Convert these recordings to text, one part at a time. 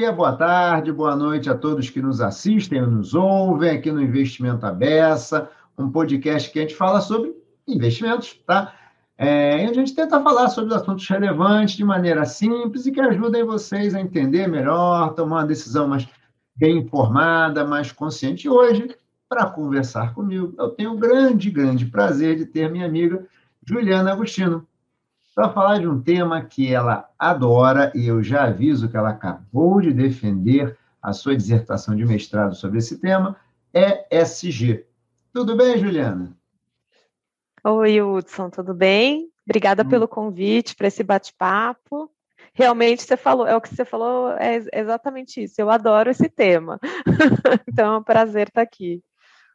dia, boa tarde, boa noite a todos que nos assistem nos ouvem aqui no Investimento Abessa, um podcast que a gente fala sobre investimentos, tá? É, a gente tenta falar sobre assuntos relevantes de maneira simples e que ajudem vocês a entender melhor, tomar uma decisão mais bem informada, mais consciente. E hoje, para conversar comigo, eu tenho o grande, grande prazer de ter minha amiga Juliana Agostino, para falar de um tema que ela adora, e eu já aviso que ela acabou de defender a sua dissertação de mestrado sobre esse tema, ESG. Tudo bem, Juliana? Oi, Hudson, tudo bem? Obrigada hum. pelo convite para esse bate-papo. Realmente, você falou, é o que você falou, é exatamente isso. Eu adoro esse tema. então, é um prazer estar aqui.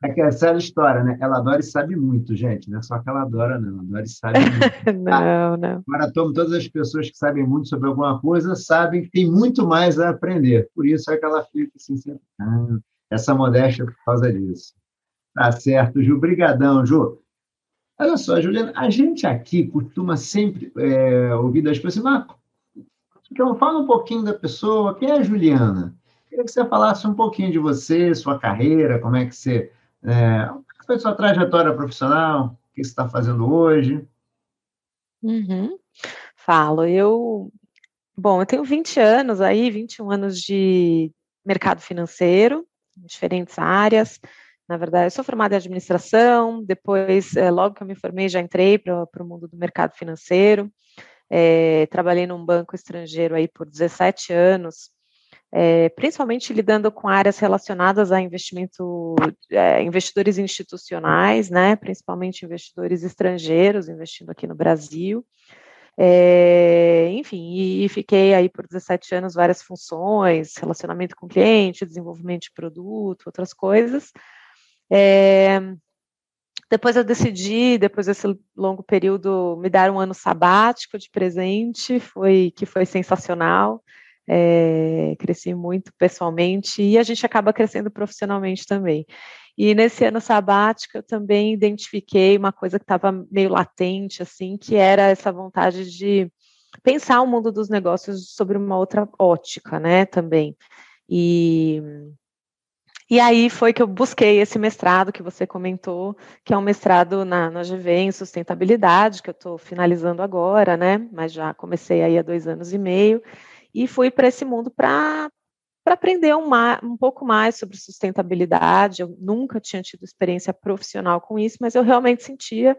É que essa é a história, né? Ela adora e sabe muito, gente. Não é só que ela adora, não. Ela adora e sabe muito. não, ah, não. Agora, todas as pessoas que sabem muito sobre alguma coisa sabem que tem muito mais a aprender. Por isso é que ela fica assim, sempre, ah, essa modéstia por causa disso. Tá certo, Ju. Brigadão, Ju. Olha só, Juliana, a gente aqui costuma sempre é, ouvir das pessoas, ah, então, fala um pouquinho da pessoa, quem é a Juliana? Queria que você falasse um pouquinho de você, sua carreira, como é que você é, foi sua trajetória profissional? O que você está fazendo hoje? Uhum. Falo, eu. Bom, eu tenho 20 anos aí, 21 anos de mercado financeiro, em diferentes áreas. Na verdade, eu sou formada em administração, depois, é, logo que eu me formei, já entrei para o mundo do mercado financeiro. É, trabalhei num banco estrangeiro aí por 17 anos, é, principalmente lidando com áreas relacionadas a investimento, é, investidores institucionais, né, principalmente investidores estrangeiros investindo aqui no Brasil. É, enfim, e, e, fiquei aí por 17 anos várias funções, relacionamento com cliente, desenvolvimento de produto, outras coisas. É, depois eu decidi, depois desse longo período, me dar um ano sabático de presente, foi que foi sensacional é, cresci muito pessoalmente e a gente acaba crescendo profissionalmente também. E nesse ano sabático eu também identifiquei uma coisa que estava meio latente, assim, que era essa vontade de pensar o mundo dos negócios sobre uma outra ótica, né, também. E, e aí foi que eu busquei esse mestrado que você comentou, que é um mestrado na, na GV em sustentabilidade, que eu estou finalizando agora, né, mas já comecei aí há dois anos e meio, e fui para esse mundo para para aprender um, um, pouco mais sobre sustentabilidade. Eu nunca tinha tido experiência profissional com isso, mas eu realmente sentia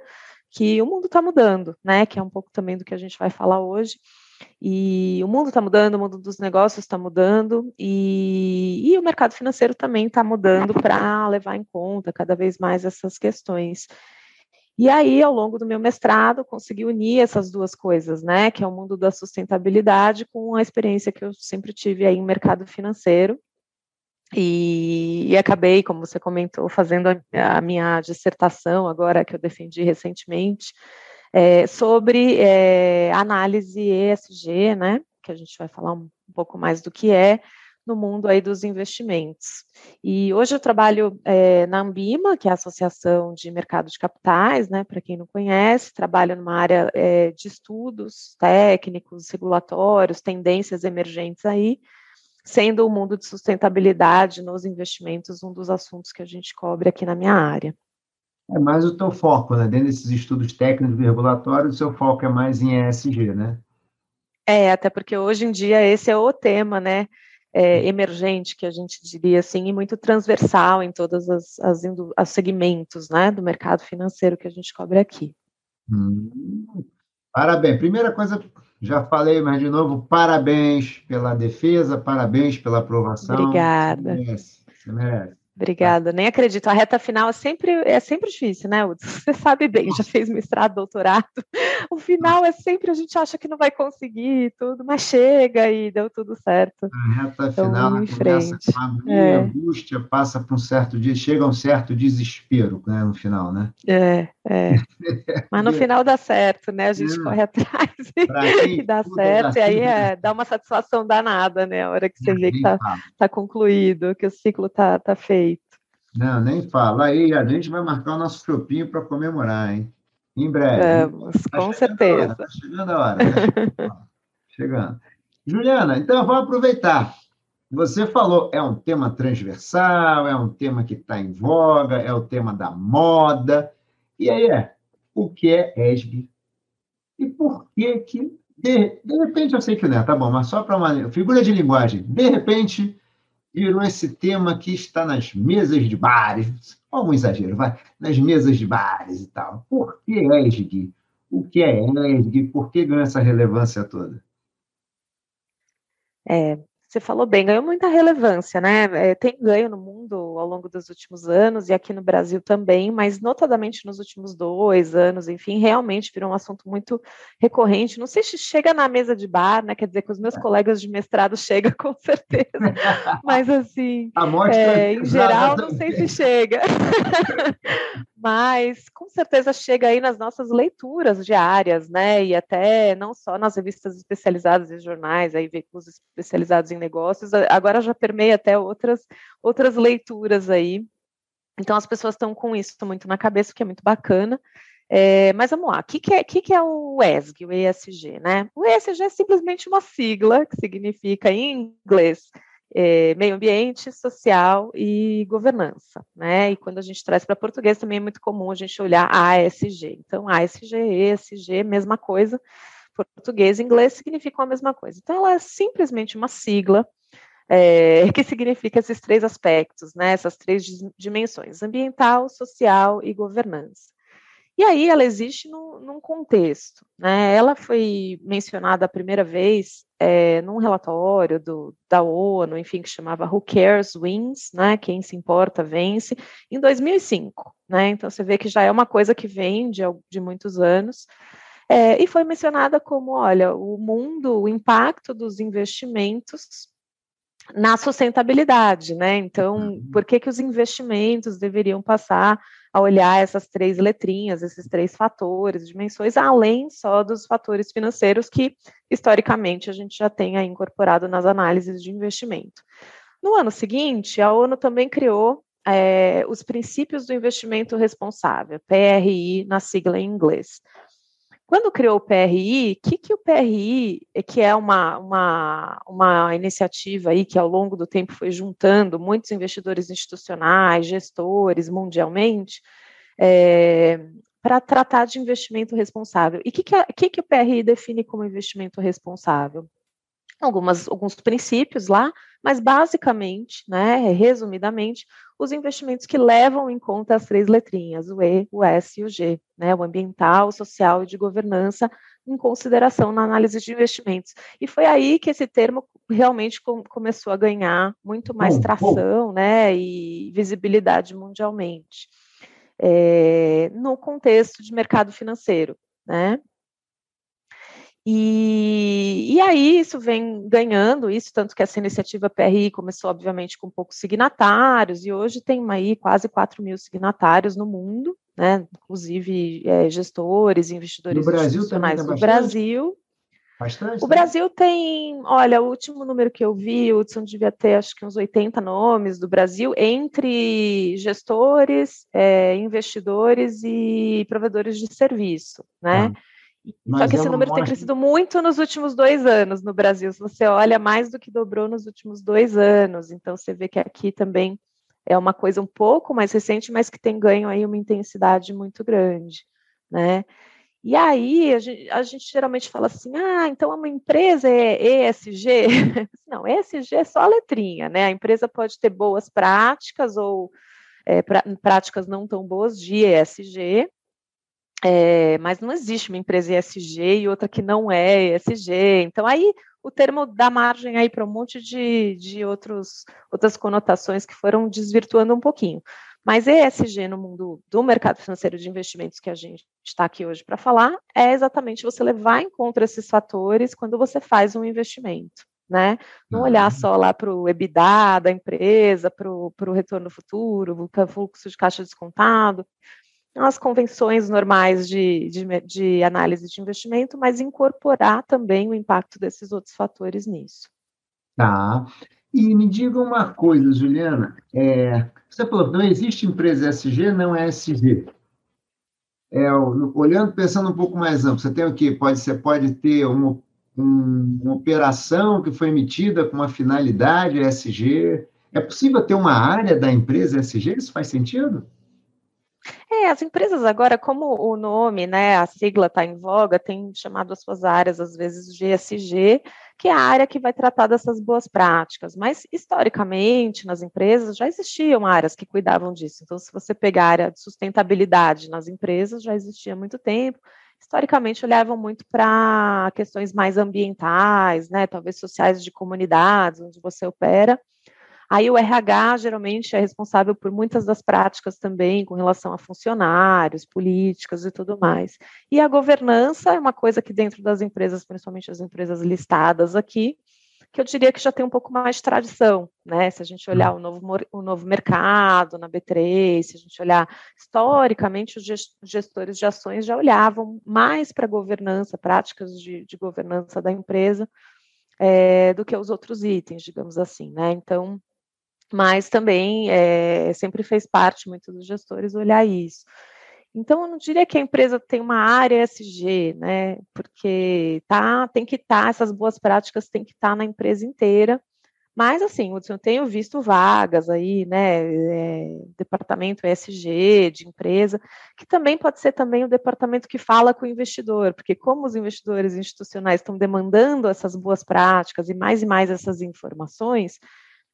que o mundo está mudando, né? Que é um pouco também do que a gente vai falar hoje. E o mundo está mudando, o mundo dos negócios está mudando, e, e o mercado financeiro também está mudando para levar em conta cada vez mais essas questões. E aí, ao longo do meu mestrado, consegui unir essas duas coisas, né, que é o mundo da sustentabilidade com a experiência que eu sempre tive aí em mercado financeiro. E, e acabei, como você comentou, fazendo a, a, minha dissertação agora que eu defendi recentemente é, sobre é, análise ESG, né, que a gente vai falar um, um pouco mais do que é, no mundo aí dos investimentos. E hoje eu trabalho é, na Ambima, que é a Associação de Mercado de Capitais, né, para quem não conhece, trabalho numa área é, de estudos técnicos, regulatórios, tendências emergentes aí, sendo o mundo de sustentabilidade nos investimentos um dos assuntos que a gente cobre aqui na minha área. É mais o teu foco, né? Dentro desses estudos técnicos e regulatórios, o seu foco é mais em ESG, né? É, até porque hoje em dia esse é o tema, né? É, emergente, que a gente diria assim, e muito transversal em todos as, as, as segmentos né, do mercado financeiro que a gente cobre aqui. Hum, parabéns. Primeira coisa, já falei, mas de novo, parabéns pela defesa, parabéns pela aprovação. Obrigada. Você merece. Você merece. Obrigada, nem acredito. A reta final é sempre, é sempre difícil, né, Hudson? Você sabe bem, já fez mestrado, doutorado. O final é sempre a gente acha que não vai conseguir tudo, mas chega e deu tudo certo. A reta então, final começa com a é. angústia, passa para um certo dia, chega a um certo desespero né, no final, né? É, é. Mas no final dá certo, né? A gente é. corre atrás e, dá certo, e aí é, dá uma satisfação danada, né? A hora que você vê que está tá concluído, que o ciclo está tá feito. Não, nem fala. Aí a gente vai marcar o nosso chopinho para comemorar, hein? Em breve. Vamos, tá com certeza. Está chegando a hora. Tá chegando. Juliana, então vamos aproveitar. Você falou, é um tema transversal, é um tema que está em voga, é o tema da moda. E aí é, o que é ESG? E por que que, de, de repente, eu sei que não é, tá bom, mas só para uma figura de linguagem, de repente, virou esse tema que está nas mesas de bares, algum exagero, vai, nas mesas de bares e tal. Por que ESG? O que é ESG? Por que ganha essa relevância toda? É, você falou bem, ganhou muita relevância, né? É, tem ganho no mundo ao longo dos últimos anos e aqui no Brasil também, mas notadamente nos últimos dois anos, enfim, realmente virou um assunto muito recorrente. Não sei se chega na mesa de bar, né? Quer dizer, que os meus colegas de mestrado chega com certeza, mas assim, é, em geral, não sei se chega. mas com certeza chega aí nas nossas leituras diárias, né? E até não só nas revistas especializadas e jornais, aí veículos especializados em negócios, agora já permeia até outras, outras leituras aí. Então, as pessoas estão com isso muito na cabeça, o que é muito bacana. É, mas vamos lá, o que, que, é, que, que é o ESG, o ESG, né? O ESG é simplesmente uma sigla que significa em inglês é, meio ambiente, social e governança, né? E quando a gente traz para português também é muito comum a gente olhar ASG. Então, ASG, ESG, mesma coisa, português e inglês significam a mesma coisa. Então, ela é simplesmente uma sigla é, que significa esses três aspectos, né, essas três dimensões, ambiental, social e governança. E aí ela existe no, num contexto, né? Ela foi mencionada a primeira vez é, num relatório do, da ONU, enfim, que chamava Who Cares Wins, né? Quem se importa vence, em 2005, né? Então você vê que já é uma coisa que vem de, de muitos anos. É, e foi mencionada como, olha, o mundo, o impacto dos investimentos na sustentabilidade, né? Então, uhum. por que, que os investimentos deveriam passar a olhar essas três letrinhas, esses três fatores, dimensões, além só dos fatores financeiros que, historicamente, a gente já tem incorporado nas análises de investimento. No ano seguinte, a ONU também criou é, os princípios do investimento responsável, PRI, na sigla em inglês. Quando criou o PRI, o que, que o PRI, que é uma, uma, uma iniciativa aí que ao longo do tempo foi juntando muitos investidores institucionais, gestores mundialmente, é, para tratar de investimento responsável. E o que, que, que, que o PRI define como investimento responsável? Algumas, alguns princípios lá, mas basicamente, né, resumidamente, os investimentos que levam em conta as três letrinhas, o E, o S e o G, né, o ambiental, o social e de governança, em consideração na análise de investimentos. E foi aí que esse termo realmente com, começou a ganhar muito mais tração, né, e visibilidade mundialmente, é, no contexto de mercado financeiro, né, e, e aí isso vem ganhando, isso tanto que essa iniciativa PRI começou, obviamente, com poucos signatários, e hoje tem aí quase 4 mil signatários no mundo, né? Inclusive é, gestores, investidores no Brasil também no Brasil. Bastante, o né? Brasil tem, olha, o último número que eu vi, o Hudson devia ter acho que uns 80 nomes do Brasil, entre gestores, é, investidores e provedores de serviço, né? Ah. Mas Só que esse número tem crescido muito nos últimos dois anos no Brasil. Se você olha, mais do que dobrou nos últimos dois anos. Então, você vê que aqui também é uma coisa um pouco mais recente, mas que tem ganho aí uma intensidade muito grande, né? E aí, a gente, a gente geralmente fala assim, ah, então uma empresa é ESG? Não, ESG é só a letrinha, né? A empresa pode ter boas práticas ou é, práticas não tão boas de ESG, é, mas não existe uma empresa ESG e outra que não é ESG. Então, aí o termo dá margem aí para um monte de, de outros, outras conotações que foram desvirtuando um pouquinho. Mas ESG no mundo do mercado financeiro de investimentos que a gente está aqui hoje para falar é exatamente você levar em conta esses fatores quando você faz um investimento. Né? Não olhar uhum. só lá para o EBITDA da empresa, para o retorno futuro, para o fluxo de caixa descontado, as convenções normais de, de, de, análise de investimento, mas incorporar também o impacto desses outros fatores nisso. Tá. E me diga uma coisa, Juliana. É, você falou, não existe empresa SG, não é SG. É, olhando, pensando um pouco mais amplo, você tem o quê? Pode, você pode ter uma, uma operação que foi emitida com uma finalidade ESG? É possível ter uma área da empresa ESG? Isso faz sentido? É, as empresas agora, como o nome, né, a sigla está em voga, tem chamado as suas áreas, às vezes, ESG, que é a área que vai tratar dessas boas práticas. Mas, historicamente, nas empresas já existiam áreas que cuidavam disso. Então, se você pegar a área de sustentabilidade nas empresas, já existia há muito tempo. Historicamente, olhavam muito para questões mais ambientais, né, talvez sociais de comunidades, onde você opera. Aí o RH geralmente é responsável por muitas das práticas também com relação a funcionários, políticas e tudo mais. E a governança é uma coisa que dentro das empresas, principalmente as empresas listadas aqui, que eu diria que já tem um pouco mais de tradição, né? Se a gente olhar o novo, o novo mercado na B3, se a gente olhar historicamente, os gestores de ações já olhavam mais para a governança, práticas de, de governança da empresa, é, do que os outros itens, digamos assim, né? Então, mas também é, sempre fez parte muito dos gestores olhar isso. Então, eu não diria que a empresa tem uma área SG, né? Porque tá, tem que estar, tá, essas boas práticas têm que estar tá na empresa inteira. Mas, assim, eu tenho visto vagas aí, né? É, departamento SG de empresa, que também pode ser também o departamento que fala com o investidor, porque como os investidores institucionais estão demandando essas boas práticas e mais e mais essas informações,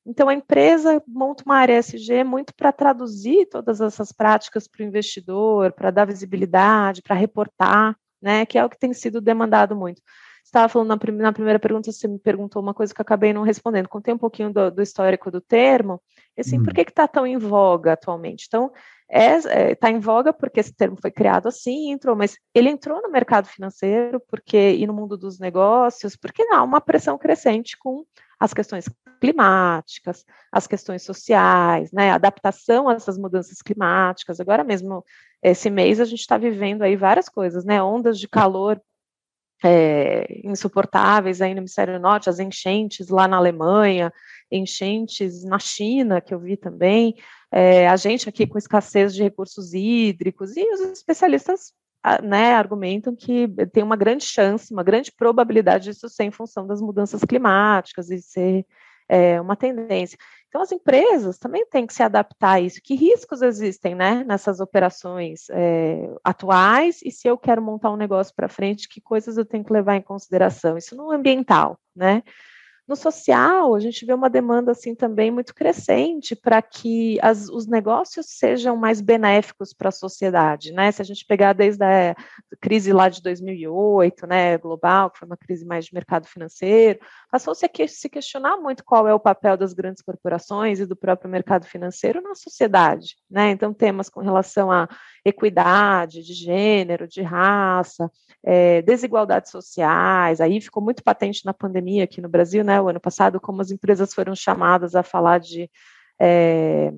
então, a empresa monta uma área SG muito para traduzir todas essas práticas para o investidor, para dar visibilidade, para reportar, né, que é o que tem sido demandado muito. Você estava falando na, prim na, primeira pergunta, você me perguntou uma coisa que eu acabei não respondendo. Contei um pouquinho do, do histórico do termo, assim, hum. por que está tão em voga atualmente? Então, está é, é tá em voga porque esse termo foi criado assim, entrou, mas ele entrou no mercado financeiro porque e no mundo dos negócios, porque há uma pressão crescente com as questões climáticas, as questões sociais, né, adaptação a essas mudanças climáticas. Agora mesmo, esse mês, a gente está vivendo aí várias coisas, né, ondas de calor é, insuportáveis aí no hemisfério norte, as enchentes lá na Alemanha, enchentes na China, que eu vi também, é, a gente aqui com escassez de recursos hídricos, e os especialistas né, argumentam que tem uma grande chance, uma grande probabilidade disso ser em função das mudanças climáticas e ser é, uma tendência. Então, as empresas também têm que se adaptar a isso. Que riscos existem né, nessas operações é, atuais? E se eu quero montar um negócio para frente, que coisas eu tenho que levar em consideração? Isso no ambiental, né? No social, a gente vê uma demanda assim também muito crescente para que as, os negócios sejam mais benéficos para a sociedade, né? Se a gente pegar desde a crise lá de 2008, né, global, que foi uma crise mais de mercado financeiro, passou-se a que, se questionar muito qual é o papel das grandes corporações e do próprio mercado financeiro na sociedade, né? Então, temas com relação à equidade de gênero, de raça, é, desigualdades sociais, aí ficou muito patente na pandemia aqui no Brasil, né? Né, o ano passado, como as empresas foram chamadas a falar de é,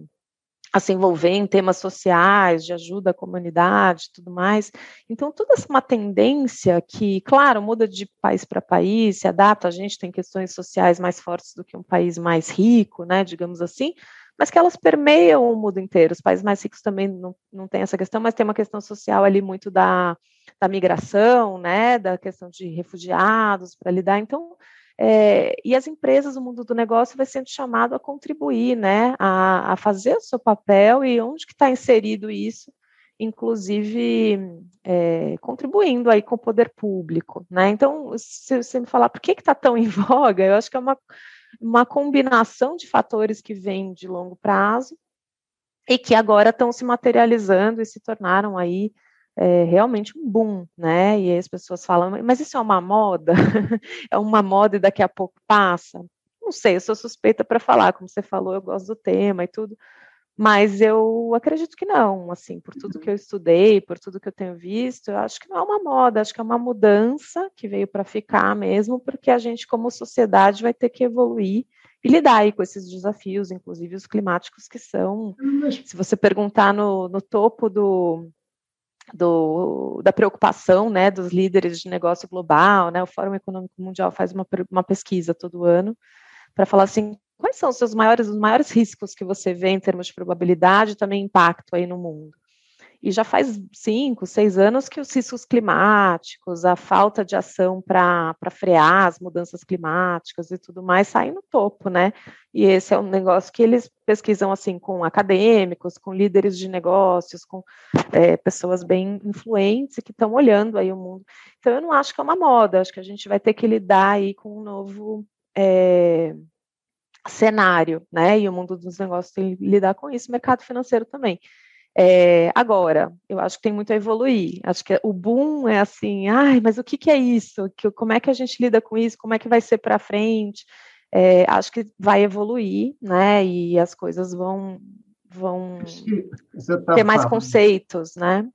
a se envolver em temas sociais, de ajuda à comunidade, tudo mais. Então, toda essa uma tendência que, claro, muda de país para país, se adapta, a gente tem questões sociais mais fortes do que um país mais rico, né, digamos assim, mas que elas permeiam o mundo inteiro. Os países mais ricos também não, não têm essa questão, mas tem uma questão social ali muito da, da migração, né, da questão de refugiados para lidar. Então, é, e as empresas, o mundo do negócio vai sendo chamado a contribuir, né, a, a fazer o seu papel e onde que está inserido isso, inclusive é, contribuindo aí com o poder público, né? Então, se você me falar por que está tão em voga, eu acho que é uma, uma combinação de fatores que vêm de longo prazo e que agora estão se materializando e se tornaram aí é realmente um boom, né? E aí as pessoas falam, mas isso é uma moda? é uma moda e daqui a pouco passa? Não sei, eu sou suspeita para falar, como você falou, eu gosto do tema e tudo, mas eu acredito que não, assim, por tudo que eu estudei, por tudo que eu tenho visto, eu acho que não é uma moda, acho que é uma mudança que veio para ficar mesmo, porque a gente, como sociedade, vai ter que evoluir e lidar aí com esses desafios, inclusive os climáticos, que são, se você perguntar no, no topo do, do, da preocupação né, dos líderes de negócio global, né, o Fórum Econômico Mundial faz uma, uma pesquisa todo ano para falar assim, quais são os seus maiores, os maiores riscos que você vê em termos de probabilidade e também impacto aí no mundo. E já faz cinco, seis anos que os riscos climáticos, a falta de ação para frear as mudanças climáticas e tudo mais saem no topo, né? E esse é um negócio que eles pesquisam assim com acadêmicos, com líderes de negócios, com é, pessoas bem influentes que estão olhando aí o mundo. Então eu não acho que é uma moda, acho que a gente vai ter que lidar aí com um novo é, cenário, né? E o mundo dos negócios tem que lidar com isso, mercado financeiro também. É, agora, eu acho que tem muito a evoluir. Acho que o boom é assim, ai, mas o que, que é isso? Que, como é que a gente lida com isso? Como é que vai ser para frente? É, acho que vai evoluir, né? E as coisas vão, vão tá ter mais falando. conceitos, né?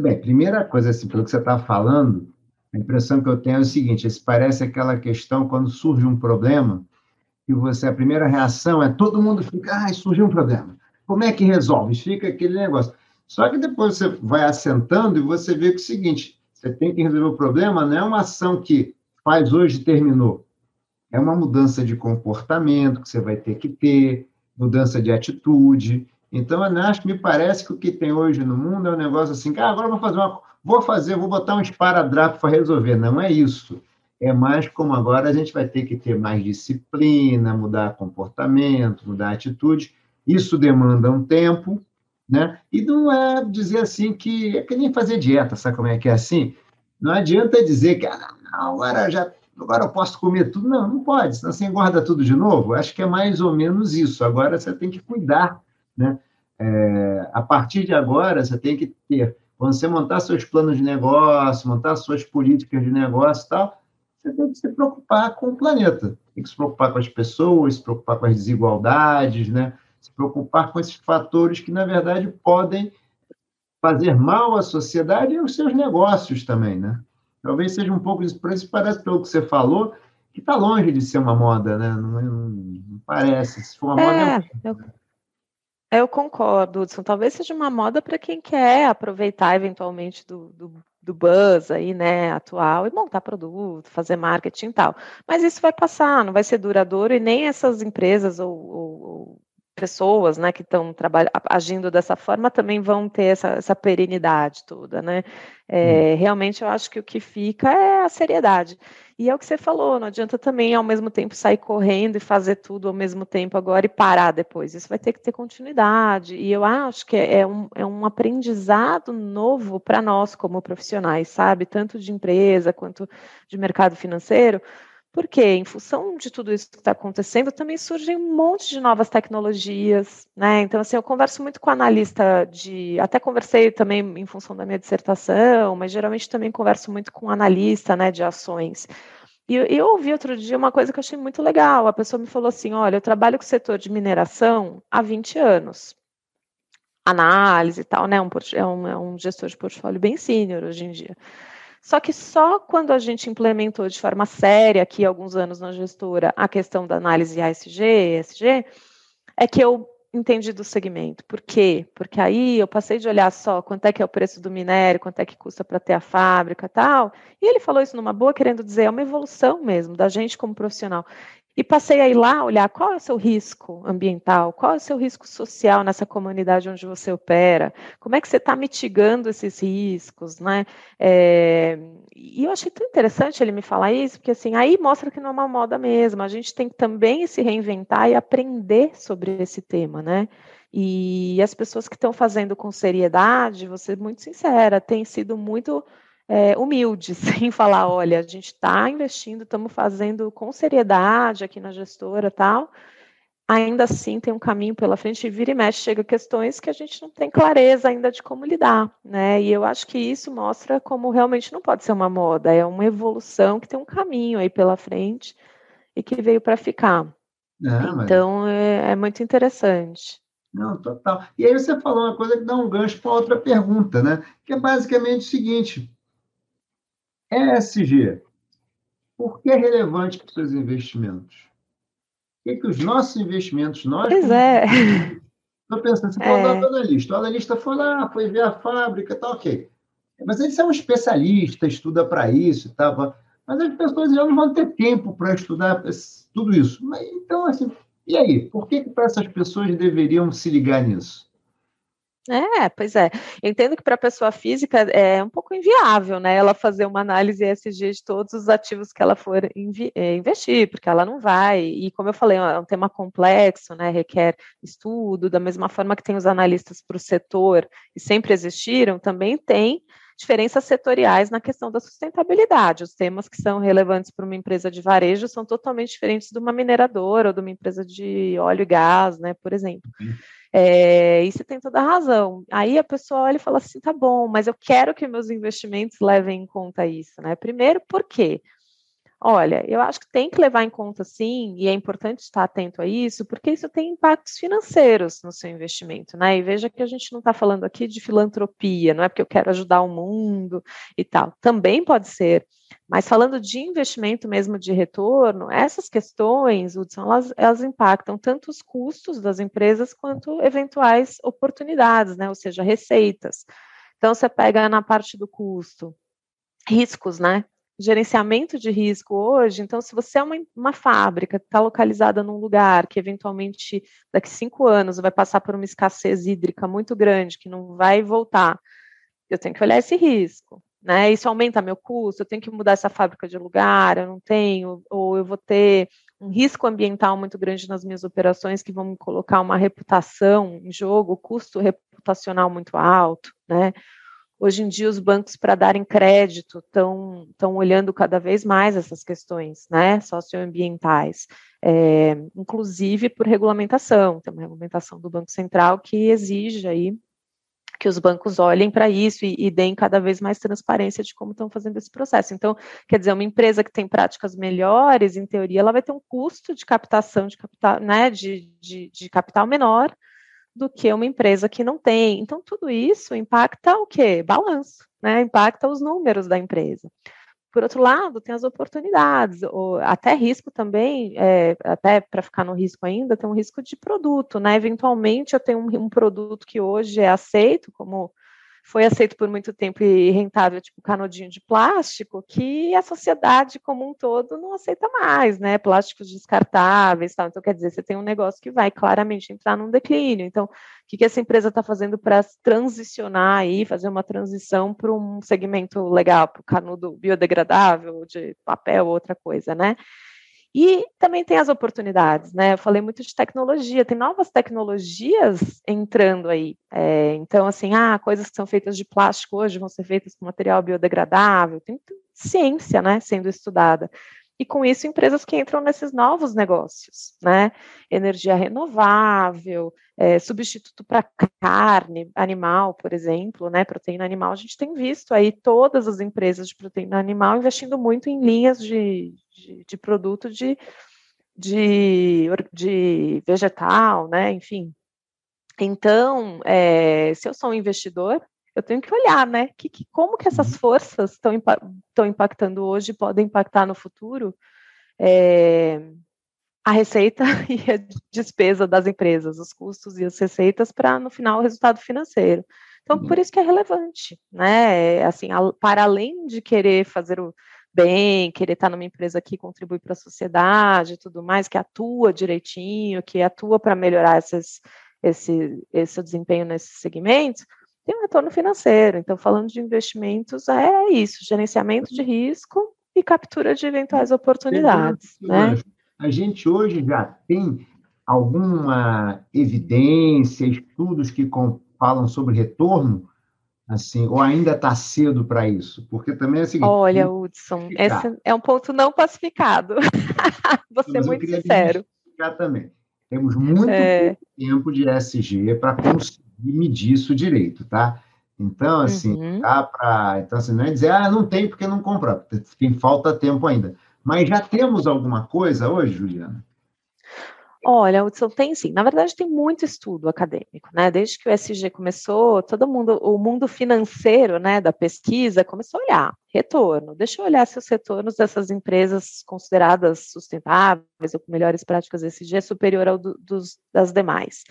Bem, primeira coisa, assim, pelo que você está falando, a impressão que eu tenho é o seguinte: parece aquela questão quando surge um problema, e você, a primeira reação é todo mundo fica, ai, surgiu um problema como é que resolve? Fica aquele negócio. Só que depois você vai assentando e você vê que é o seguinte: você tem que resolver o problema, não é uma ação que faz hoje e terminou. É uma mudança de comportamento que você vai ter que ter, mudança de atitude. Então, acho que me parece que o que tem hoje no mundo é um negócio assim, ah, agora vou fazer uma. Vou fazer, vou botar um esparadrapo para resolver. Não é isso. É mais como agora a gente vai ter que ter mais disciplina, mudar comportamento, mudar atitude isso demanda um tempo, né? E não é dizer assim que é que nem fazer dieta, sabe como é que é assim? Não adianta dizer que ah, agora já agora eu posso comer tudo. Não, não pode, senão você engorda tudo de novo. Acho que é mais ou menos isso. Agora você tem que cuidar, né? É, a partir de agora, você tem que ter, quando você montar seus planos de negócio, montar suas políticas de negócio e tal, você tem que se preocupar com o planeta. Tem que se preocupar com as pessoas, se preocupar com as desigualdades, né? Se preocupar com esses fatores que, na verdade, podem fazer mal à sociedade e aos seus negócios também, né? Talvez seja um pouco isso. Por isso parece, pelo que você falou, que está longe de ser uma moda, né? Não, não, não parece. Se for uma é, moda... É eu, eu concordo, Hudson. Talvez seja uma moda para quem quer aproveitar, eventualmente, do, do, do buzz aí, né, atual, e montar produto, fazer marketing e tal. Mas isso vai passar, não vai ser duradouro, e nem essas empresas ou, ou pessoas né, que estão agindo dessa forma também vão ter essa, essa perenidade toda, né? É, hum. Realmente eu acho que o que fica é a seriedade. E é o que você falou, não adianta também ao mesmo tempo sair correndo e fazer tudo ao mesmo tempo agora e parar depois. Isso vai ter que ter continuidade. E eu acho que é um, é um aprendizado novo para nós como profissionais, sabe? Tanto de empresa quanto de mercado financeiro porque, em função de tudo isso que está acontecendo, também surgem um monte de novas tecnologias, né? Então, assim, eu converso muito com analista de. Até conversei também em função da minha dissertação, mas geralmente também converso muito com analista né, de ações. E eu, ouvi outro dia uma coisa que eu achei muito legal. A pessoa me falou assim: olha, eu trabalho com o setor de mineração há 20 anos. Análise e tal, né? Um, é, um, é um gestor de portfólio bem sênior hoje em dia. Só que só quando a gente implementou de forma séria aqui alguns anos na gestora a questão da análise ASG, ESG, é que eu entendi do segmento. Por quê? Porque aí eu passei de olhar só quanto é que é o preço do minério, quanto é que custa para ter a fábrica tal. E ele falou isso numa boa, querendo dizer, é uma evolução mesmo da gente como profissional. E passei a ir lá olhar qual é o seu risco ambiental, qual é o seu risco social nessa comunidade onde você opera, como é que você está mitigando esses riscos, né? É, e eu achei tão interessante ele me falar isso, porque assim, aí mostra que não é uma moda mesmo, a gente tem que também se reinventar e aprender sobre esse tema, né? E as pessoas que estão fazendo com seriedade, vou ser muito sincera, têm sido muito é, humilde, sem falar, olha, a gente está investindo, estamos fazendo com seriedade aqui na gestora tal. Ainda assim tem um caminho pela frente e vira e mexe, chega questões que a gente não tem clareza ainda de como lidar, né? E eu acho que isso mostra como realmente não pode ser uma moda, é uma evolução que tem um caminho aí pela frente e que veio para ficar. É, então mas... é, é muito interessante. Não, total. E aí você falou uma coisa que dá um gancho para outra pergunta, né? Que é basicamente o seguinte: ESG, por que é relevante para os seus investimentos? O que, que os nossos investimentos, nós. Pois é. Estou pensando, você falou é. do analista. O analista foi lá, foi ver a fábrica, tá ok. Mas ele é um especialista, estuda para isso e tal. Mas as pessoas já não vão ter tempo para estudar tudo isso. Mas, então, assim, e aí? Por que, que essas pessoas deveriam se ligar nisso? É, pois é. Eu entendo que para a pessoa física é um pouco inviável, né? Ela fazer uma análise ESG de todos os ativos que ela for é, investir, porque ela não vai. E como eu falei, é um tema complexo, né? Requer estudo, da mesma forma que tem os analistas para o setor e sempre existiram, também tem diferenças setoriais na questão da sustentabilidade. Os temas que são relevantes para uma empresa de varejo são totalmente diferentes de uma mineradora ou de uma empresa de óleo e gás, né, por exemplo. É, e você tem toda a razão. Aí a pessoa olha e fala assim: tá bom, mas eu quero que meus investimentos levem em conta isso, né? Primeiro, por quê? Olha, eu acho que tem que levar em conta sim, e é importante estar atento a isso, porque isso tem impactos financeiros no seu investimento, né? E veja que a gente não está falando aqui de filantropia, não é porque eu quero ajudar o mundo e tal. Também pode ser, mas falando de investimento mesmo de retorno, essas questões, Hudson, elas, elas impactam tanto os custos das empresas quanto eventuais oportunidades, né? Ou seja, receitas. Então, você pega na parte do custo, riscos, né? Gerenciamento de risco hoje, então, se você é uma, uma fábrica que está localizada num lugar que eventualmente daqui cinco anos vai passar por uma escassez hídrica muito grande, que não vai voltar, eu tenho que olhar esse risco. Né? Isso aumenta meu custo, eu tenho que mudar essa fábrica de lugar, eu não tenho, ou eu vou ter um risco ambiental muito grande nas minhas operações que vão colocar uma reputação em jogo, custo reputacional muito alto, né? Hoje em dia, os bancos, para darem crédito, estão olhando cada vez mais essas questões né, socioambientais, é, inclusive por regulamentação. Tem uma regulamentação do Banco Central que exige aí que os bancos olhem para isso e, e, deem cada vez mais transparência de como estão fazendo esse processo. Então, quer dizer, uma empresa que tem práticas melhores, em teoria, ela vai ter um custo de captação de capital, né, de, de, de capital menor, do que uma empresa que não tem. Então, tudo isso impacta o quê? Balanço, né? Impacta os números da empresa. Por outro lado, tem as oportunidades, até risco também, é, até para ficar no risco ainda, tem um risco de produto, né? Eventualmente eu tenho um, um produto que hoje é aceito como foi aceito por muito tempo e rentável, tipo canudinho de plástico, que a sociedade como um todo não aceita mais, né? Plásticos descartáveis, tal. Então, quer dizer, você tem um negócio que vai claramente entrar num declínio. Então, o que, que essa empresa está fazendo para transicionar aí, fazer uma transição para um segmento legal, para o canudo biodegradável, de papel, outra coisa, né? E também tem as oportunidades, né? Eu falei muito de tecnologia, tem novas tecnologias entrando aí. É, então, assim, ah, coisas que são feitas de plástico hoje vão ser feitas com material biodegradável, tem ciência, né, sendo estudada. E com isso, empresas que entram nesses novos negócios, né? Energia renovável, é, substituto para carne animal, por exemplo, né? Proteína animal. A gente tem visto aí todas as empresas de proteína animal investindo muito em linhas de, de, de produto de, de, de vegetal, né? Enfim. Então, é, se eu sou um investidor, eu tenho que olhar, né? Que, que como que essas uhum. forças estão impactando hoje podem impactar no futuro é, a receita e a despesa das empresas, os custos e as receitas para no final o resultado financeiro. Então, por uhum. isso que é relevante, né? Assim, para além de querer fazer o bem, querer estar numa empresa que contribui para a sociedade e tudo mais, que atua direitinho, que atua para melhorar esses, esse, esse desempenho nesses segmentos, tem um retorno financeiro. Então, falando de investimentos, é isso: gerenciamento de risco e captura de eventuais oportunidades. Né? A gente hoje já tem alguma evidência, estudos que falam sobre retorno assim, ou ainda está cedo para isso? Porque também é o seguinte. Olha, Hudson, esse é um ponto não pacificado. Vou ser muito sincero. também. Temos muito é... tempo de SG para conseguir medir isso direito, tá? Então, assim, uhum. dá para. Então, assim, não é dizer, ah, não tem porque não comprar, tem falta tempo ainda. Mas já temos alguma coisa hoje, Juliana? Olha, Hudson, tem sim. Na verdade, tem muito estudo acadêmico, né? Desde que o SG começou, todo mundo, o mundo financeiro, né, da pesquisa, começou a olhar retorno. Deixa eu olhar se os retornos dessas empresas consideradas sustentáveis ou com melhores práticas SG é superior ao do, dos, das demais.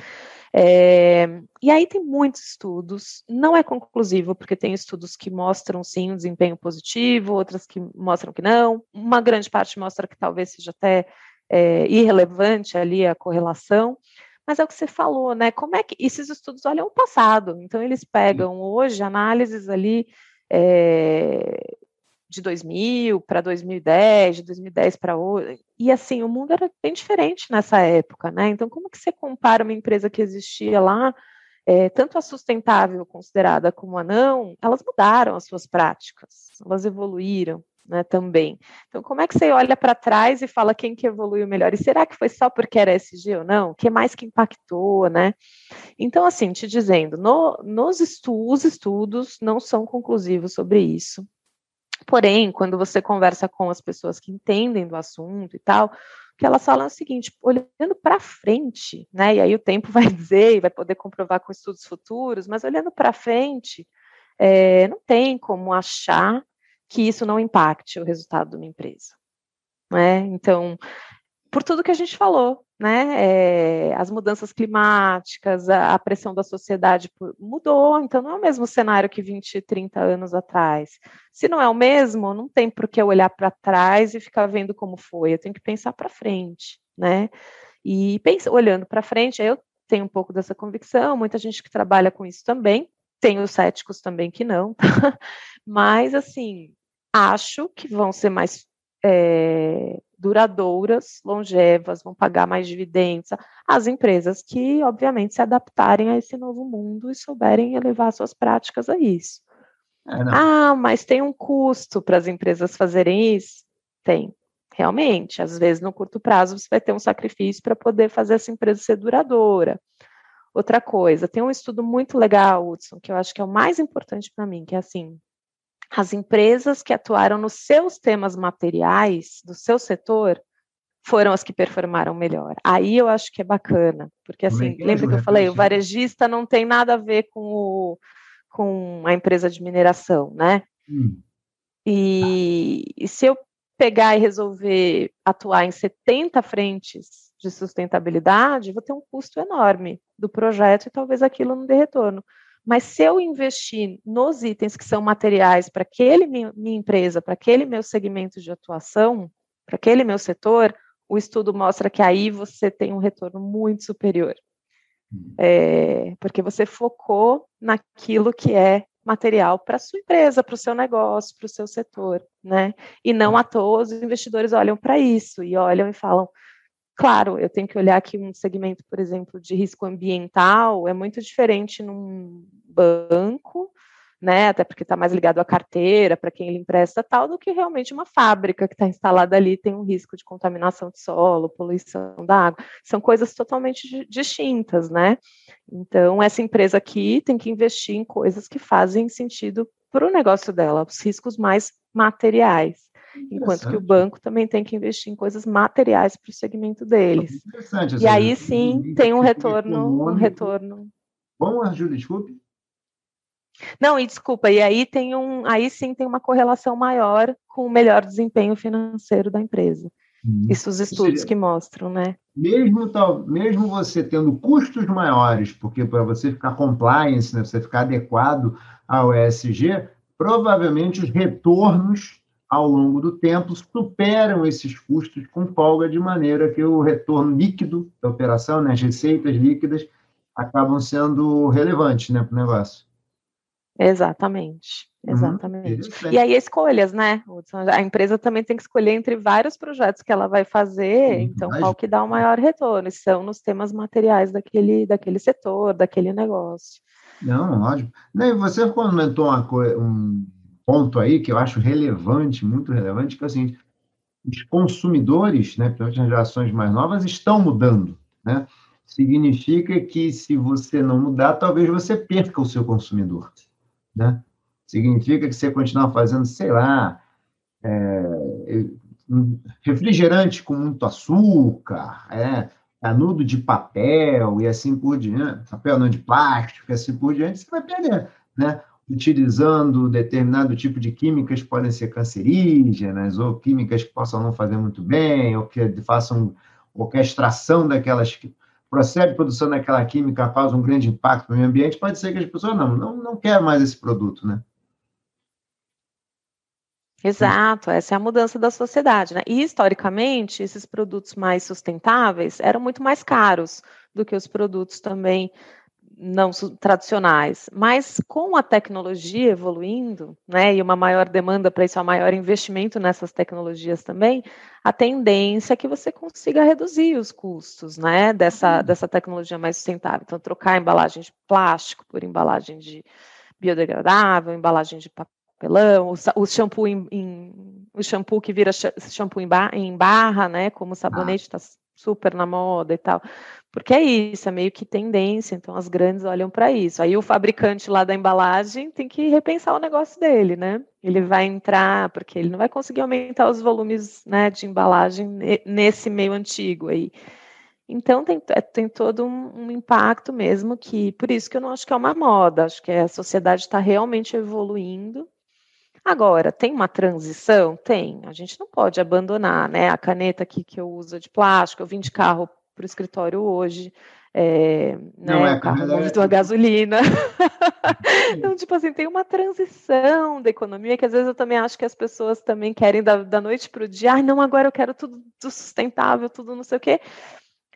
É, e aí tem muitos estudos, não é conclusivo, porque tem estudos que mostram sim um desempenho positivo, outras que mostram que não, uma grande parte mostra que talvez seja até é, irrelevante ali a correlação, Mas é o que você falou, né? Como é que esses estudos olham o passado? Então, eles pegam hoje análises ali é, de 2000 para 2010, de 2010 para hoje, e assim, o mundo era bem diferente nessa época, né? Então, como que você compara uma empresa que existia lá, é, tanto a sustentável considerada como a não, elas mudaram as suas práticas, elas evoluíram, né, também. Então, como é que você olha para trás e fala quem que evoluiu melhor? E será que foi só porque era SG ou não? O que mais que impactou, né? Então, assim, te dizendo, no, nos estu os estudos não são conclusivos sobre isso. Porém, quando você conversa com as pessoas que entendem do assunto e tal, que elas falam o seguinte, olhando para frente, né? E aí o tempo vai dizer e vai poder comprovar com estudos futuros, mas olhando para frente, é, não tem como achar que isso não impacte o resultado de uma empresa. Né? Então, por tudo que a gente falou, né? É, as mudanças climáticas, a, a, pressão da sociedade mudou, então não é o mesmo cenário que 20, 30 anos atrás. Se não é o mesmo, não tem por que eu olhar para trás e ficar vendo como foi, eu tenho que pensar para frente, né? E pensa, olhando para frente, eu tenho um pouco dessa convicção, muita gente que trabalha com isso também, tem os céticos também que não, tá? mas assim, acho que vão ser mais é, duradouras, longevas, vão pagar mais dividendos, as empresas que, obviamente, se adaptarem a esse novo mundo e souberem elevar suas práticas a isso. É, ah, mas tem um custo para as empresas fazerem isso? Tem, realmente. Às vezes, no curto prazo, você vai ter um sacrifício para poder fazer essa empresa ser duradoura. Outra coisa, tem um estudo muito legal, Hudson, que eu acho que é o mais importante para mim, que é assim, as empresas que atuaram nos seus temas materiais, do seu setor, foram as que performaram melhor. Aí eu acho que é bacana, porque assim, lembra que eu falei, o varejista não tem nada a ver com, o, com a empresa de mineração, né? Hum. E, e se eu pegar e resolver atuar em 70 frentes de sustentabilidade, vou ter um custo enorme do projeto e talvez aquilo não dê retorno. Mas se eu investir nos itens que são materiais para aquele minha, minha empresa, para aquele meu segmento de atuação, para aquele meu setor, o estudo mostra que aí você tem um retorno muito superior. Hum. É, porque você focou naquilo que é material para a sua empresa, para o seu negócio, para o seu setor, né? E não à toa os investidores olham para isso e olham e falam: claro, eu tenho que olhar que um segmento, por exemplo, de risco ambiental é muito diferente num banco, né? Até porque está mais ligado à carteira, para quem ele empresta tal, do que realmente uma fábrica que está instalada ali tem um risco de contaminação de solo, poluição da água. São coisas totalmente distintas, né? Então, essa empresa aqui tem que investir em coisas que fazem sentido para o negócio dela, os riscos mais materiais. Enquanto que o banco também tem que investir em coisas materiais para o segmento deles. Interessante. E aí sim tem um retorno, um retorno. Bom, Júlia, desculpe. Não, e desculpa, e aí tem um, aí sim tem uma correlação maior com o melhor desempenho financeiro da empresa. Hum. Isso os estudos seja, que mostram, né? Mesmo, tal, mesmo você tendo custos maiores, porque para você ficar compliance, né, você ficar adequado ao ESG, provavelmente os retornos ao longo do tempo, superam esses custos com folga, de maneira que o retorno líquido da operação, né, as receitas líquidas, acabam sendo relevantes né, para o negócio. Exatamente, uhum, exatamente. Uhum, e aí escolhas, né? A empresa também tem que escolher entre vários projetos que ela vai fazer, então qual que dá o maior retorno, e são nos temas materiais daquele, daquele setor, daquele negócio. Não, lógico. E você comentou uma coisa, um, ponto aí que eu acho relevante, muito relevante, que é o seguinte: os consumidores, né, principalmente as gerações mais novas, estão mudando, né? Significa que se você não mudar, talvez você perca o seu consumidor, né? Significa que você continuar fazendo, sei lá, é, refrigerante com muito açúcar, é, canudo de papel e assim por diante, papel não de plástico e assim por diante, você vai perder, né? Utilizando determinado tipo de químicas que podem ser cancerígenas, ou químicas que possam não fazer muito bem, ou que façam qualquer extração daquelas processo de produção daquela química causa um grande impacto no meio ambiente, pode ser que as pessoas não, não, não querem mais esse produto, né? Exato, essa é a mudança da sociedade, né? E historicamente, esses produtos mais sustentáveis eram muito mais caros do que os produtos também não tradicionais, mas com a tecnologia evoluindo, né, e uma maior demanda para isso, um maior investimento nessas tecnologias também, a tendência é que você consiga reduzir os custos, né, dessa, uhum. dessa tecnologia mais sustentável. Então, trocar embalagem de plástico por embalagem de biodegradável, embalagem de papelão, o, o shampoo em, em, o shampoo que vira shampoo em, bar, em barra, né, como o sabonete está ah. Super na moda e tal. Porque é isso, é meio que tendência, então as grandes olham para isso. Aí o fabricante lá da embalagem tem que repensar o negócio dele, né? Ele vai entrar, porque ele não vai conseguir aumentar os volumes né, de embalagem nesse meio antigo aí. Então tem, é, tem todo um, um, impacto mesmo que, por isso que eu não acho que é uma moda, acho que a sociedade está realmente evoluindo. Agora, tem uma transição? Tem. A gente não pode abandonar, né? A caneta aqui que eu uso de plástico, eu vim de carro para o escritório hoje, é, não né, é, carro muito a gasolina. então, tipo assim, tem uma transição da economia que às vezes eu também acho que as pessoas também querem da, da noite para o dia, ah, não, agora eu quero tudo, tudo sustentável, tudo não sei o quê.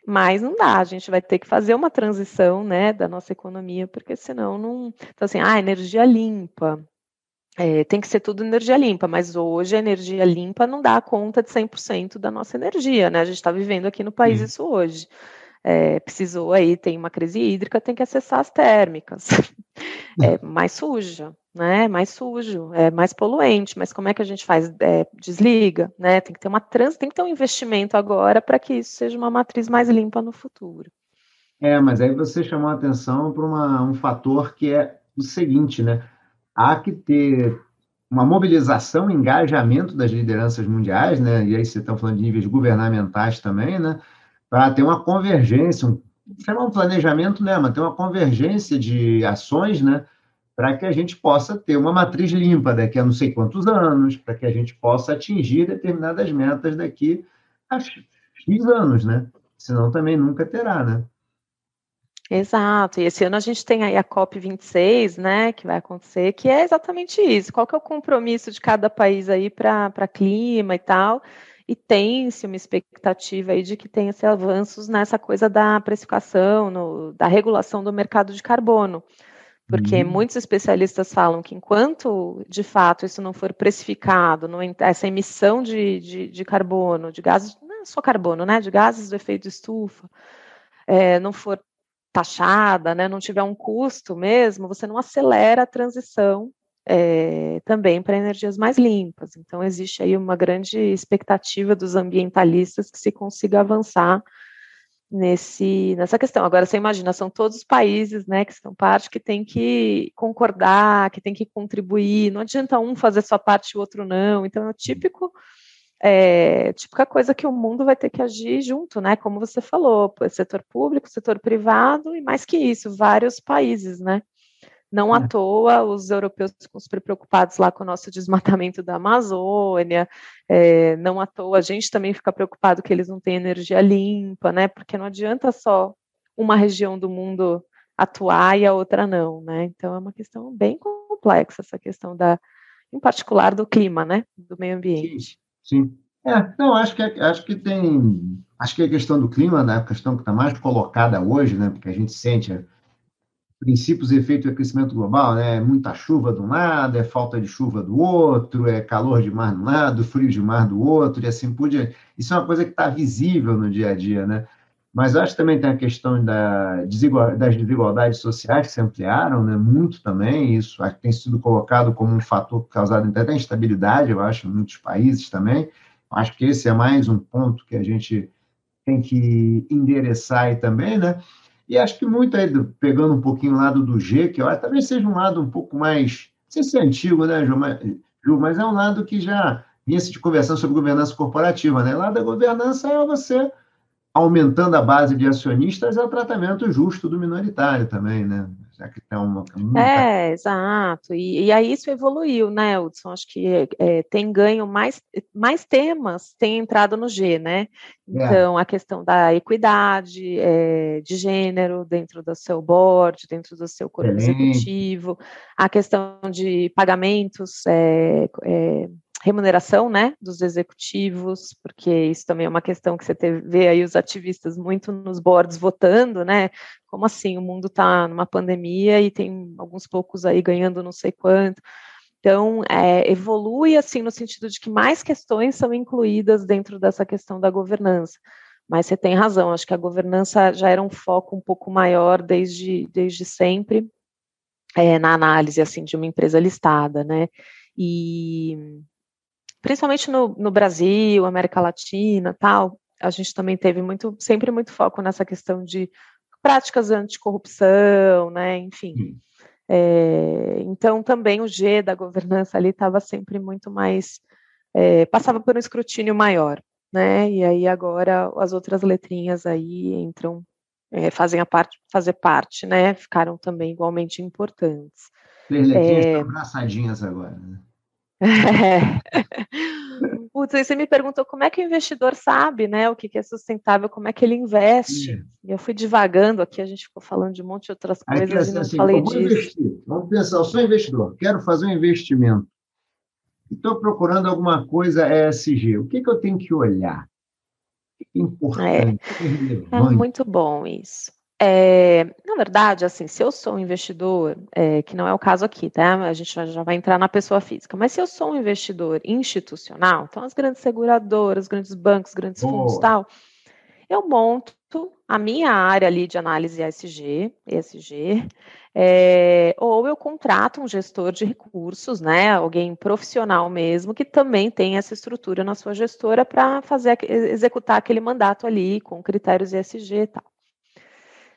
Mas não dá, a gente vai ter que fazer uma transição, né, da nossa economia, porque senão não. Então, assim, ah, energia limpa. É, tem que ser tudo energia limpa, mas hoje a energia limpa não dá conta de 100% da nossa energia, né? A gente está vivendo aqui no país isso hoje. É, precisou aí, tem uma crise hídrica, tem que acessar as térmicas. É mais suja, né? Mais sujo, é mais poluente, mas como é que a gente faz? É, desliga, né? Tem que ter uma trans, tem que ter um investimento agora para que isso seja uma matriz mais limpa no futuro. É, mas aí você chamou a atenção para um fator que é o seguinte, né? Há que ter uma mobilização, engajamento das lideranças mundiais, né? E aí você está falando de níveis governamentais também, né? Para ter uma convergência, um, chamar um planejamento, né? Mas ter uma convergência de ações, né? Para que a gente possa ter uma matriz limpa daqui a não sei quantos anos, para que a gente possa atingir determinadas metas daqui a X anos, né? Senão também nunca terá, né? Exato, e esse ano a gente tem aí a COP26, né, que vai acontecer, que é exatamente isso. Qual que é o compromisso de cada país aí para clima e tal? E tem-se uma expectativa aí de que tenha-se avanços nessa coisa da precificação, no, da regulação do mercado de carbono. Porque uhum. muitos especialistas falam que enquanto, de fato, isso não for precificado, não, essa emissão de, de, de carbono, de gases, não é só carbono, né, de gases do efeito estufa, é, não for taxada, né, não tiver um custo mesmo, você não acelera a transição é, também para energias mais limpas. Então, existe aí uma grande expectativa dos ambientalistas que se consiga avançar nesse, nessa questão. Agora, você imagina, são todos os países né, que são parte que tem que concordar, que tem que contribuir, não adianta um fazer sua parte e o outro não. Então, é o típico é, típica coisa que o mundo vai ter que agir junto, né? Como você falou, setor público, setor privado e mais que isso, vários países, né? Não é. à toa os europeus ficam super preocupados lá com o nosso desmatamento da Amazônia, é, não à toa a gente também fica preocupado que eles não têm energia limpa, né? Porque não adianta só uma região do mundo atuar e a outra não, né? Então é uma questão bem complexa essa questão da, em particular do clima, né? Do meio ambiente. Sim. Sim. É, não, acho que, é, acho que tem. Acho que a questão do clima, né, a questão que está mais colocada hoje, né, porque a gente sente é, princípios e efeitos do aquecimento global, né, é muita chuva de um lado, é falta de chuva do outro, é calor de mar de um lado, frio de mar do outro, e assim por diante. Isso é uma coisa que está visível no dia a dia, né? Mas acho que também tem a questão da desigual, das desigualdades sociais que se ampliaram, né, muito também, isso tem sido colocado como um fator causado até instabilidade, eu acho, em muitos países também. Acho que esse é mais um ponto que a gente tem que endereçar aí também, né? E acho que muito aí, pegando um pouquinho o lado do G, que acho, talvez seja um lado um pouco mais, não sei se é antigo, né, Ju, mas, é um lado que já vinha se conversando sobre governança corporativa, né? Lado da governança é você aumentando a base de acionistas é o tratamento justo do minoritário também, né? Já que tem uma. É, exato. E, e aí isso evoluiu, né, Hudson? Acho que é, tem ganho mais, mais temas têm entrado no G, né? É. Então, é. a questão da equidade é, de gênero dentro do seu board, dentro do seu corpo executivo, a questão de pagamentos. Remuneração, né, dos executivos, porque isso também é uma questão que você vê aí os ativistas muito nos boards votando, né, como assim, o mundo está numa pandemia e tem alguns poucos aí ganhando não sei quanto, então, é, evolui assim no sentido de que mais questões são incluídas dentro dessa questão da governança. Mas você tem razão, acho que a governança já era um foco um pouco maior desde, desde sempre é, na análise assim de uma empresa listada, né? E principalmente no, no Brasil, América Latina, tal, a gente também teve muito, sempre muito foco nessa questão de práticas anticorrupção, né? Enfim. É, então também o G da governança ali estava sempre muito mais é, passava por um escrutínio maior né? E aí agora as outras letrinhas aí entram, é, fazem a parte, fazer parte, né? Ficaram também igualmente importantes. Três letrinhas é... abraçadinhas agora, né? É. Putz, aí você me perguntou como é que o investidor sabe, né, o que é sustentável, como é que ele investe. É. Eu fui divagando aqui, a gente ficou falando de um monte de outras coisas e não assim, falei disso. Investir. Vamos pensar, eu sou investidor, quero fazer um investimento estou procurando alguma coisa ESG. O que, que eu tenho que olhar? O que é importante? É, é muito bom isso. É, na verdade, assim, se eu sou um investidor, é, que não é o caso aqui, tá? A gente já vai entrar na pessoa física, mas se eu sou um investidor institucional, então as grandes seguradoras, grandes bancos, grandes Boa. fundos tal, eu monto a minha área ali de análise ESG, ESG é, ou eu contrato um gestor de recursos, né, alguém profissional mesmo, que também tem essa estrutura na sua gestora para fazer executar aquele mandato ali com critérios ESG e tal.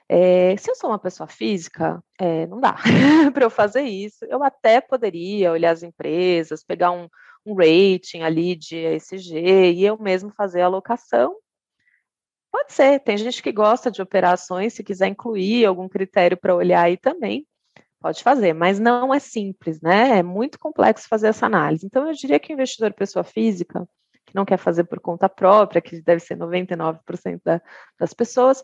É, se eu sou uma pessoa física, é, não dá para eu fazer isso. Eu até poderia olhar as empresas, pegar um, um rating ali de ESG e eu mesmo fazer a alocação Pode ser, tem gente que gosta de operações, se quiser incluir algum critério para olhar aí também, pode fazer, mas não é simples, né? É muito complexo fazer essa análise. Então, eu diria que o investidor pessoa física, que não quer fazer por conta própria, que deve ser 99% da, das pessoas,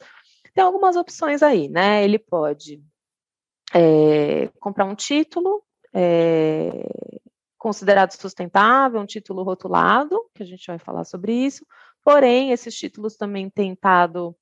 tem algumas opções aí, né? Ele pode é, comprar um título é, considerado sustentável, um título rotulado, que a gente vai falar sobre isso, Porém, esses títulos também têm estado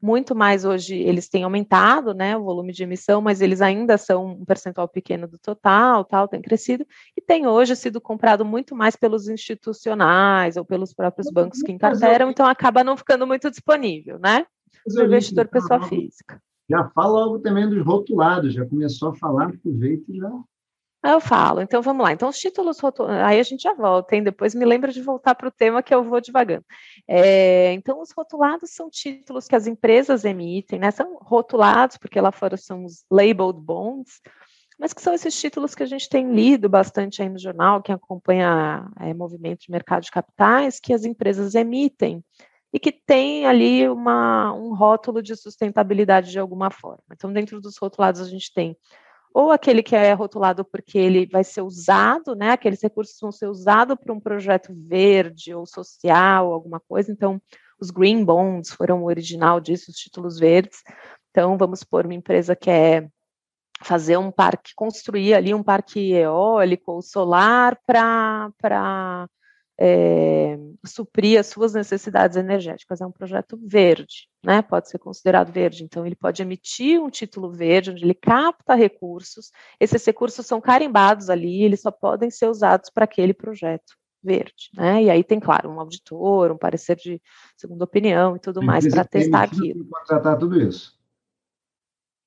muito mais hoje, eles têm aumentado, né, o volume de emissão, mas eles ainda são um percentual pequeno do total, tal, tem crescido, e tem hoje sido comprado muito mais pelos institucionais ou pelos próprios bancos que encarteram, então acaba não ficando muito disponível, né, para o investidor pessoa física. Já fala logo também dos rotulados, já começou a falar, aproveita e já Aí eu falo, então vamos lá. Então, os títulos rotulados, aí a gente já volta, hein? Depois me lembra de voltar para o tema que eu vou devagando. É, então, os rotulados são títulos que as empresas emitem, né? São rotulados, porque lá fora são os labeled bonds, mas que são esses títulos que a gente tem lido bastante aí no jornal, que acompanha é, movimento de mercado de capitais, que as empresas emitem e que tem ali uma, um rótulo de sustentabilidade de alguma forma. Então, dentro dos rotulados, a gente tem ou aquele que é rotulado porque ele vai ser usado, né? Aqueles recursos vão ser usados para um projeto verde ou social, alguma coisa. Então, os green bonds foram o original disso, os títulos verdes. Então, vamos por uma empresa que é fazer um parque, construir ali um parque eólico ou solar para é, suprir as suas necessidades energéticas. É um projeto verde, né? Pode ser considerado verde. Então, ele pode emitir um título verde, onde ele capta recursos. Esses recursos são carimbados ali, eles só podem ser usados para aquele projeto verde, né? E aí tem, claro, um auditor, um parecer de segunda opinião e tudo mais para testar aquilo. Contratar tudo isso.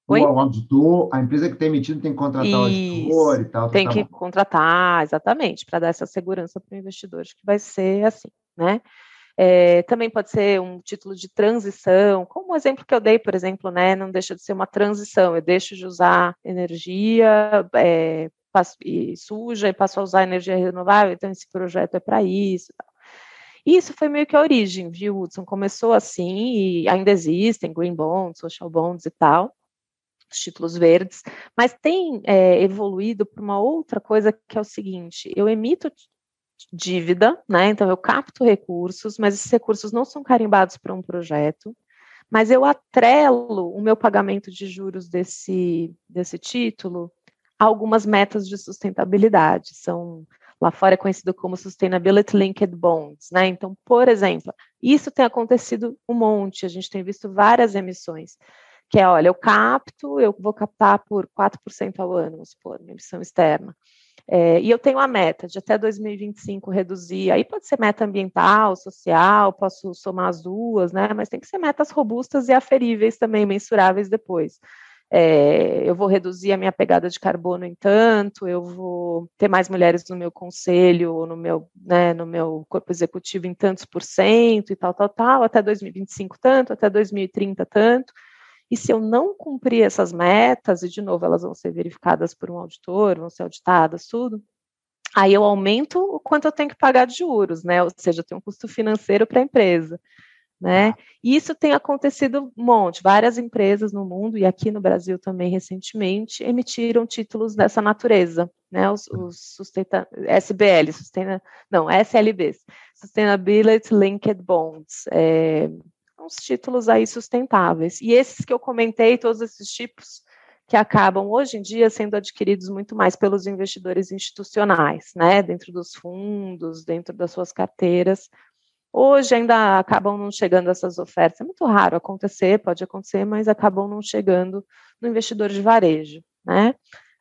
Oi? O auditor, a empresa que está emitindo tem que contratar Isso, o auditor e tal. Tem tá que bom. contratar, exatamente, para dar essa segurança para o investidor de que vai ser assim, né? É, também pode ser um título de transição, como o exemplo que eu dei, por exemplo, né? Não deixa de ser uma transição, eu deixo de usar energia é, e suja e passo a usar energia renovável, então esse projeto é para isso. Isso foi meio que a origem, viu, Hudson? Começou assim e ainda existem green bonds, social bonds e tal os títulos verdes, mas tem é, evoluído para uma outra coisa que é o seguinte: eu emito dívida, né? Então eu capto recursos, mas esses recursos não são carimbados para um projeto, mas eu atrelo o meu pagamento de juros desse, desse título a algumas metas de sustentabilidade. São Lá fora é conhecido como Sustainability Linked Bonds, né? Então, por exemplo, isso tem acontecido um monte, a gente tem visto várias emissões, que é, olha, eu capto, eu vou captar por 4% ao ano, vamos supor, minha emissão externa. É, e eu tenho a meta de até 2025 reduzir, aí pode ser meta ambiental, social, posso somar as duas, né? Mas tem que ser metas robustas e aferíveis também, mensuráveis depois é, eu vou reduzir a minha pegada de carbono em tanto, eu vou ter mais mulheres no meu conselho, no meu, né, no meu corpo executivo em tantos por cento e tal, tal, tal, até 2025 tanto, até 2030 tanto. E se eu não cumprir essas metas, e de novo elas vão ser verificadas por um auditor, vão ser auditadas, tudo, aí eu aumento o quanto eu tenho que pagar de juros, né? Ou seja, eu tenho um custo financeiro para a empresa né? E isso tem acontecido um monte. Várias empresas no mundo e aqui no Brasil também recentemente emitiram títulos dessa natureza, né? Os, os sustenta SBL, não SLBs, Sustainability Linked Bonds, é, uns títulos aí sustentáveis. E esses que eu comentei, todos esses tipos que acabam hoje em dia sendo adquiridos muito mais pelos investidores institucionais, né? Dentro dos fundos, dentro das suas carteiras Hoje ainda acabam não chegando essas ofertas. É muito raro acontecer, pode acontecer, mas acabam não chegando no investidor de varejo, né?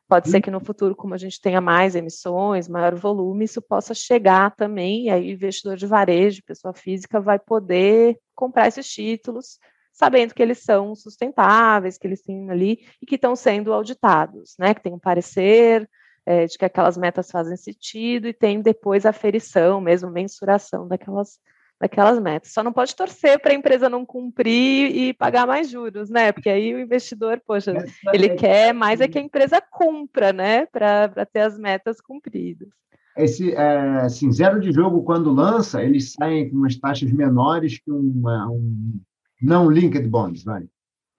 Pode ser que no futuro, como a gente tenha mais emissões, maior volume, isso possa chegar também, e aí o investidor de varejo, pessoa física, vai poder comprar esses títulos, sabendo que eles são sustentáveis, que eles têm ali e que estão sendo auditados, né? Que tem um parecer é, de que aquelas metas fazem sentido e tem depois a aferição, mesmo mensuração daquelas daquelas metas. Só não pode torcer para a empresa não cumprir e pagar mais juros, né? Porque aí o investidor, poxa, ele quer mais é que a empresa cumpra, né? Para ter as metas cumpridas. Esse é, assim, zero de jogo, quando lança, eles saem com umas taxas menores que um, um não linked bonds, vai.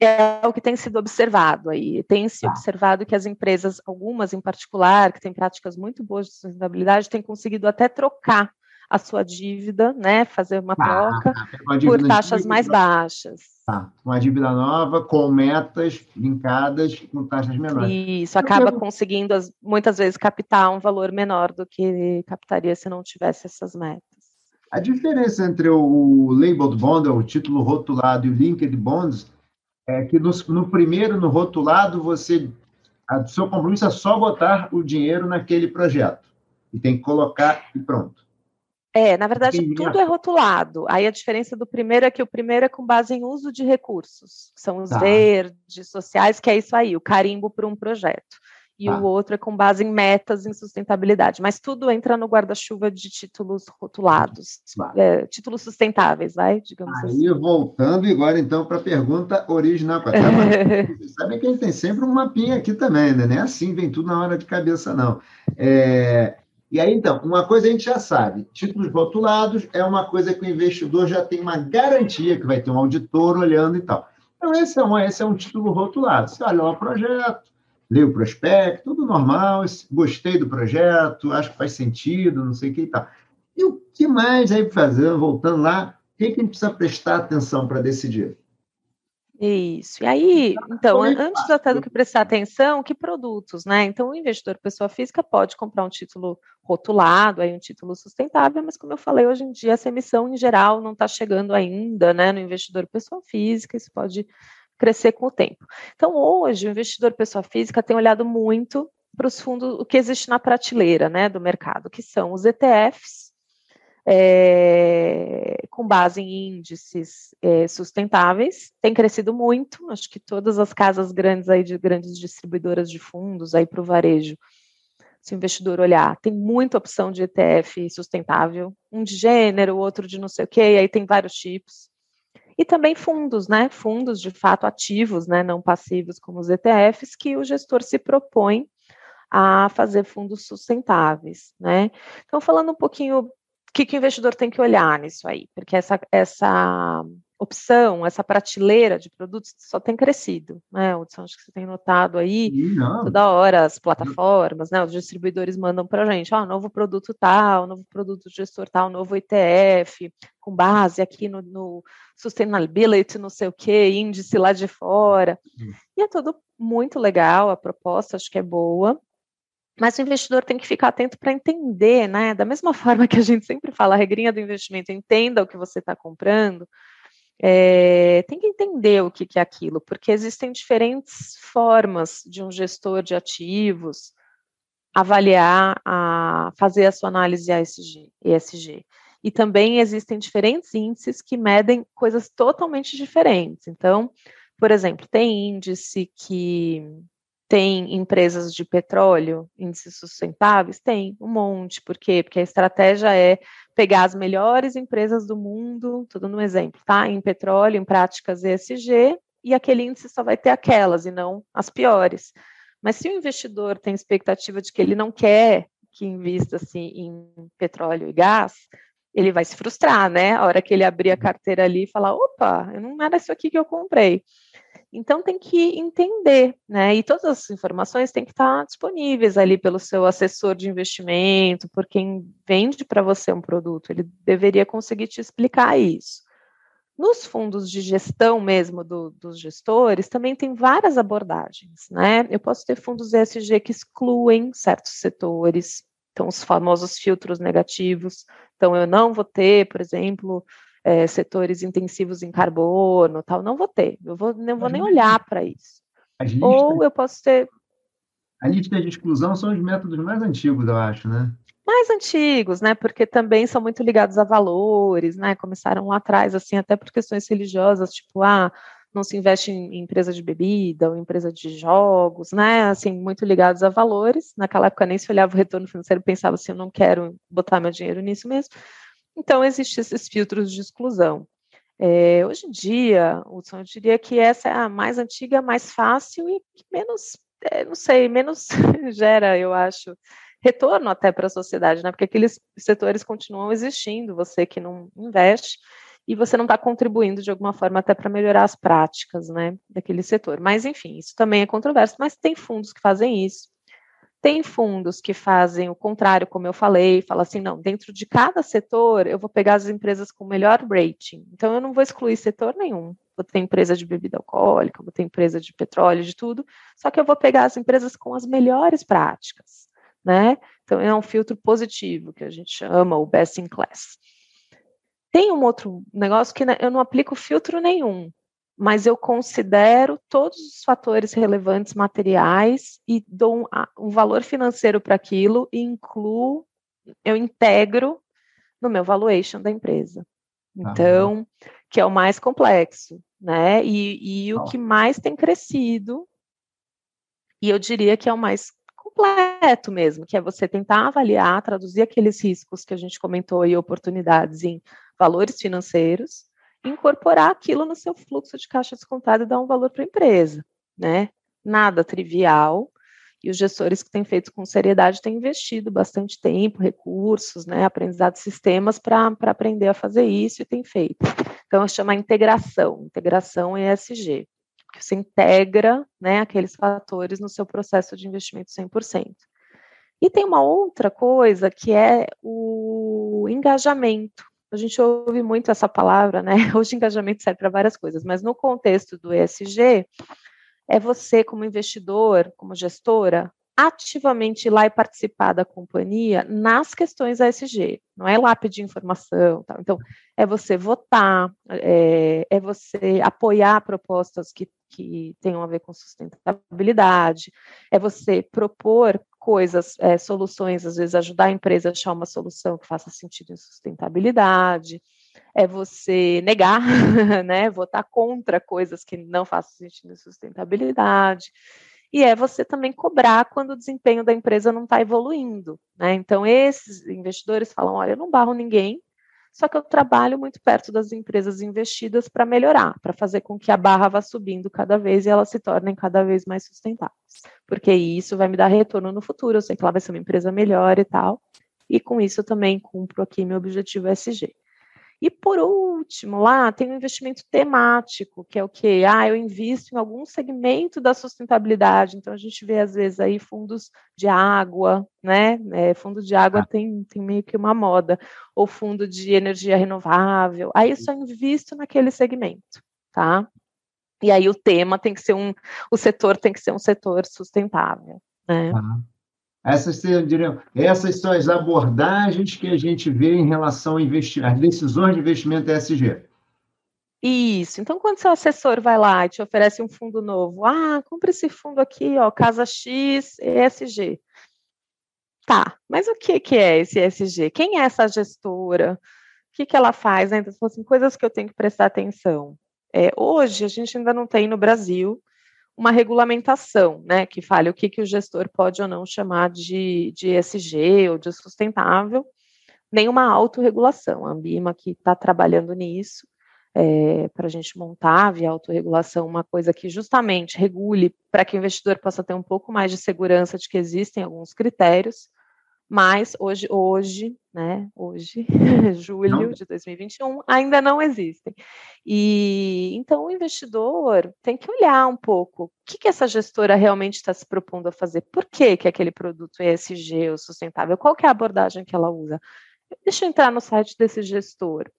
É o que tem sido observado aí. Tem se ah. observado que as empresas, algumas em particular, que têm práticas muito boas de sustentabilidade, têm conseguido até trocar a sua dívida, né, fazer uma ah, troca uma por taxas mais baixas. Tá, uma dívida nova com metas linkadas com taxas menores. Isso, acaba conseguindo muitas vezes captar um valor menor do que captaria se não tivesse essas metas. A diferença entre o labeled bond, o título rotulado, e o linked bonds é que no, no primeiro, no rotulado, você, o seu compromisso é só botar o dinheiro naquele projeto e tem que colocar e pronto. É, na verdade, Sim, tudo é rotulado. Aí a diferença do primeiro é que o primeiro é com base em uso de recursos, são os tá. verdes, sociais, que é isso aí, o carimbo para um projeto. E tá. o outro é com base em metas em sustentabilidade. Mas tudo entra no guarda-chuva de títulos rotulados, é, títulos sustentáveis, vai, digamos aí, assim. Voltando agora, então, para a pergunta original. Vocês sabem que a gente tem sempre um mapinha aqui também, né? Não é assim, vem tudo na hora de cabeça, não. É, e aí, então, uma coisa a gente já sabe: títulos rotulados é uma coisa que o investidor já tem uma garantia que vai ter um auditor olhando e tal. Então, esse é um, esse é um título rotulado. Você olha o projeto, lê o prospecto, tudo normal, gostei do projeto, acho que faz sentido, não sei o que e tal. E o que mais aí fazendo, voltando lá, o que, que a gente precisa prestar atenção para decidir? Isso. E aí, então, antes até do que prestar atenção, que produtos, né? Então, o investidor pessoa física pode comprar um título rotulado, aí um título sustentável, mas como eu falei, hoje em dia essa emissão em geral não está chegando ainda, né, no investidor pessoa física, isso pode crescer com o tempo. Então, hoje, o investidor pessoa física tem olhado muito para os fundos, o que existe na prateleira, né, do mercado, que são os ETFs, é, com base em índices é, sustentáveis, tem crescido muito, acho que todas as casas grandes aí de grandes distribuidoras de fundos aí para o varejo, se o investidor olhar, tem muita opção de ETF sustentável, um de gênero, outro de não sei o que, aí tem vários tipos. E também fundos, né? Fundos de fato ativos, né? Não passivos como os ETFs, que o gestor se propõe a fazer fundos sustentáveis, né? Então, falando um pouquinho que, que o investidor tem que olhar nisso aí? Porque essa, essa opção, essa prateleira de produtos só tem crescido, né, Hudson? Acho que você tem notado aí, Não. toda hora as plataformas, né, os distribuidores mandam para a gente, ó, oh, novo produto tal, novo produto gestor tal, novo ETF, com base aqui no, no sustainability, não sei o que, índice lá de fora, hum. e é tudo muito legal, a proposta acho que é boa, Mas o investidor tem que ficar atento para entender, né? Da mesma forma que a gente sempre fala, a regrinha do investimento, entenda o que você está comprando, é, tem que entender o que, que é aquilo, porque existem diferentes formas de um gestor de ativos avaliar, a, fazer a sua análise ESG, ESG. E também existem diferentes índices que medem coisas totalmente diferentes. Então, por exemplo, tem índice que tem empresas de petróleo, índices sustentáveis? Tem, um monte. Por quê? Porque a estratégia é pegar as melhores empresas do mundo, tudo no exemplo, tá? Em petróleo, em práticas ESG, e aquele índice só vai ter aquelas e não as piores. Mas se o investidor tem expectativa de que ele não quer que invista-se em petróleo e gás, ele vai se frustrar, né? A hora que ele abrir a carteira ali e falar, opa, não era isso aqui que eu comprei. Então tem que entender, né? E todas as informações têm que estar disponíveis ali pelo seu assessor de investimento, por quem vende para você um produto, ele deveria conseguir te explicar isso. Nos fundos de gestão mesmo do, dos gestores, também tem várias abordagens, né? Eu posso ter fundos ESG que excluem certos setores, então os famosos filtros negativos. Então eu não vou ter, por exemplo, é, setores intensivos em carbono, tal, não vou ter, eu vou, não vou nem olhar para isso. Listas, Ou eu posso ter. A lista de exclusão são os métodos mais antigos, eu acho, né? Mais antigos, né? Porque também são muito ligados a valores, né? Começaram lá atrás, assim, até por questões religiosas, tipo, ah, não se investe em empresa de bebida ou empresa de jogos, né? Assim, muito ligados a valores. Naquela época nem se olhava o retorno financeiro, pensava assim, eu não quero botar meu dinheiro nisso mesmo. Então, existem esses filtros de exclusão. É, hoje em dia, Hudson, eu diria que essa é a mais antiga, mais fácil e menos, é, não sei, menos gera, eu acho, retorno até para a sociedade, né? Porque aqueles setores continuam existindo, você que não investe, e você não está contribuindo de alguma forma até para melhorar as práticas, né, daquele setor. Mas, enfim, isso também é controverso, mas tem fundos que fazem isso. Tem fundos que fazem o contrário, como eu falei, fala assim, não, dentro de cada setor eu vou pegar as empresas com melhor rating. Então eu não vou excluir setor nenhum. Vou ter empresa de bebida alcoólica, vou ter empresa de petróleo, de tudo, só que eu vou pegar as empresas com as melhores práticas, né? Então é um filtro positivo que a gente chama o best in class. Tem um outro negócio que eu não aplico filtro nenhum mas eu considero todos os fatores relevantes materiais e dou um, um valor financeiro para aquilo e incluo, eu integro no meu valuation da empresa. Então, que é o mais complexo, né? E, e o que mais tem crescido, e eu diria que é o mais completo mesmo, que é você tentar avaliar, traduzir aqueles riscos que a gente comentou e oportunidades em valores financeiros, incorporar aquilo no seu fluxo de caixa descontado e dar um valor para a empresa, né? Nada trivial. E os gestores que têm feito com seriedade têm investido bastante tempo, recursos, né, aprendizado de sistemas para aprender a fazer isso e têm feito. Então, chama integração, integração ESG, que você integra né, aqueles fatores no seu processo de investimento 100%. E tem uma outra coisa que é o engajamento, a gente ouve muito essa palavra, né? Hoje engajamento serve para várias coisas, mas no contexto do ESG, é você, como investidor, como gestora, ativamente ir lá e participar da companhia nas questões ESG, não é lá pedir informação. Tal. Então, é você votar, é, é você apoiar propostas que, que tenham a ver com sustentabilidade, é você propor coisas, é, soluções, às vezes ajudar a empresa a achar uma solução que faça sentido em sustentabilidade, é você negar, né, votar contra coisas que não façam sentido em sustentabilidade, e é você também cobrar quando o desempenho da empresa não está evoluindo, né? Então esses investidores falam, olha, eu não barro ninguém, só que eu trabalho muito perto das empresas investidas para melhorar, para fazer com que a barra vá subindo cada vez e elas se tornem cada vez mais sustentáveis. Porque isso vai me dar retorno no futuro, eu sei que ela vai ser uma empresa melhor e tal. E com isso eu também cumpro aqui meu objetivo SG. E por último, lá tem um investimento temático, que é o que? Ah, eu invisto em algum segmento da sustentabilidade. Então a gente vê às vezes aí fundos de água, né? É, fundo de água ah. tem, tem meio que uma moda, ou fundo de energia renovável. Aí eu só invisto naquele segmento, tá? E aí o tema tem que ser um, o setor tem que ser um setor sustentável, né? Ah. Essas, diriam, essas são as abordagens que a gente vê em relação a investir, as decisões de investimento ESG. Isso. Então, quando seu assessor vai lá e te oferece um fundo novo, ah, compre esse fundo aqui, ó, Casa X ESG. Tá, mas o que, que é esse ESG? Quem é essa gestora? O que, que ela faz? Né? Então, assim, coisas que eu tenho que prestar atenção. É, hoje, a gente ainda não tem no Brasil uma regulamentação, né, que fale o que, que o gestor pode ou não chamar de, de ESG ou de sustentável, nenhuma autorregulação. A Ambima que está trabalhando nisso, é, para a gente montar via autorregulação uma coisa que justamente regule para que o investidor possa ter um pouco mais de segurança de que existem alguns critérios, mas hoje, hoje, né, hoje, julho de 2021, ainda não existem. E então o investidor tem que olhar um pouco o que, que essa gestora realmente está se propondo a fazer, por que, que aquele produto é ESG ou sustentável, qual que é a abordagem que ela usa. Deixa eu entrar no site desse gestor.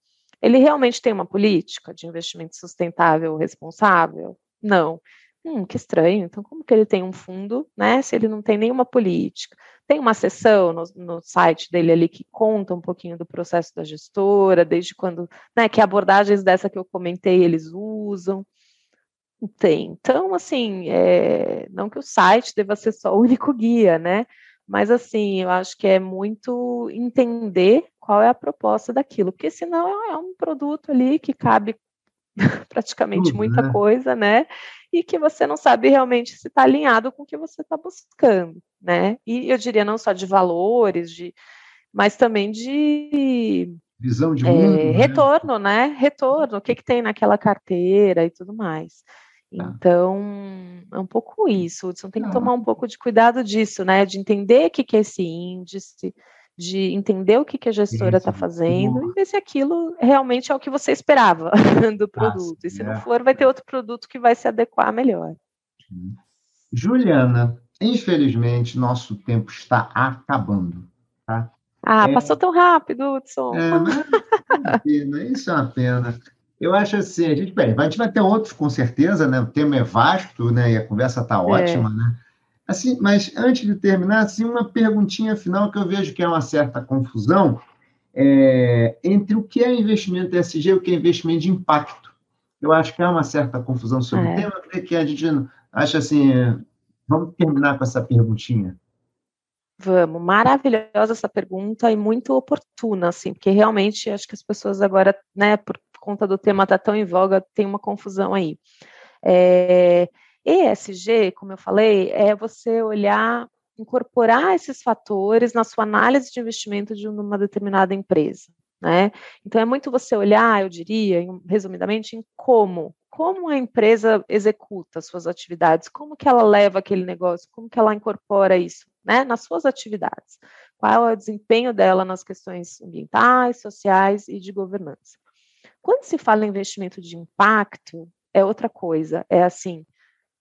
Ele realmente tem uma política de investimento sustentável responsável? Não. Hum, que estranho. Então, como que ele tem um fundo, né? Se ele não tem nenhuma política? Tem uma seção no, no, site dele ali que conta um pouquinho do processo da gestora, desde quando, né? Que abordagens dessa que eu comentei eles usam. Tem. Então, assim, é, não que o site deva ser só o único guia, né? Mas, assim, eu acho que é muito entender qual é a proposta daquilo, porque senão é um produto ali que cabe praticamente Tudo, muita né? coisa, né? E que você não sabe realmente se está alinhado com o que você está buscando, né? E eu diria não só de valores, de, mas também de visão de mundo, é, né? retorno, né? Retorno, o que, que tem naquela carteira e tudo mais. Tá. Então, é um pouco isso. Você tem que tomar um pouco de cuidado disso, né? De entender o que, que é esse índice, de entender o que, que a gestora está fazendo e ver se aquilo realmente é o que você esperava do produto. e se não é. for, vai ter outro produto que vai se adequar melhor. Juliana, infelizmente, nosso tempo está acabando. Tá? Ah, é... passou tão rápido, Hudson. É, mas é pena, isso é uma pena. Eu acho assim, a gente, bem, a gente vai ter outros com certeza, né? O tema é vasto, né? E a conversa está é. ótima, é. né? Assim, mas antes de terminar, assim, uma perguntinha final que eu vejo que é uma certa confusão é, entre o que é investimento ESG e o que é investimento de impacto. Eu acho que há uma certa confusão sobre é. o tema, que a gente acha assim. Vamos terminar com essa perguntinha. Vamos, maravilhosa essa pergunta e muito oportuna, assim, porque realmente acho que as pessoas agora, né, por conta do tema estar tá tão em voga, tem uma confusão aí. É, ESG, como eu falei, é você olhar, incorporar esses fatores na sua análise de investimento de uma determinada empresa. Né? Então é muito você olhar, eu diria, resumidamente, em como, como a empresa executa suas atividades, como que ela leva aquele negócio, como que ela incorpora isso, né, nas suas atividades. Qual é o desempenho dela nas questões ambientais, sociais e de governança. Quando se fala em investimento de impacto, é outra coisa. É assim,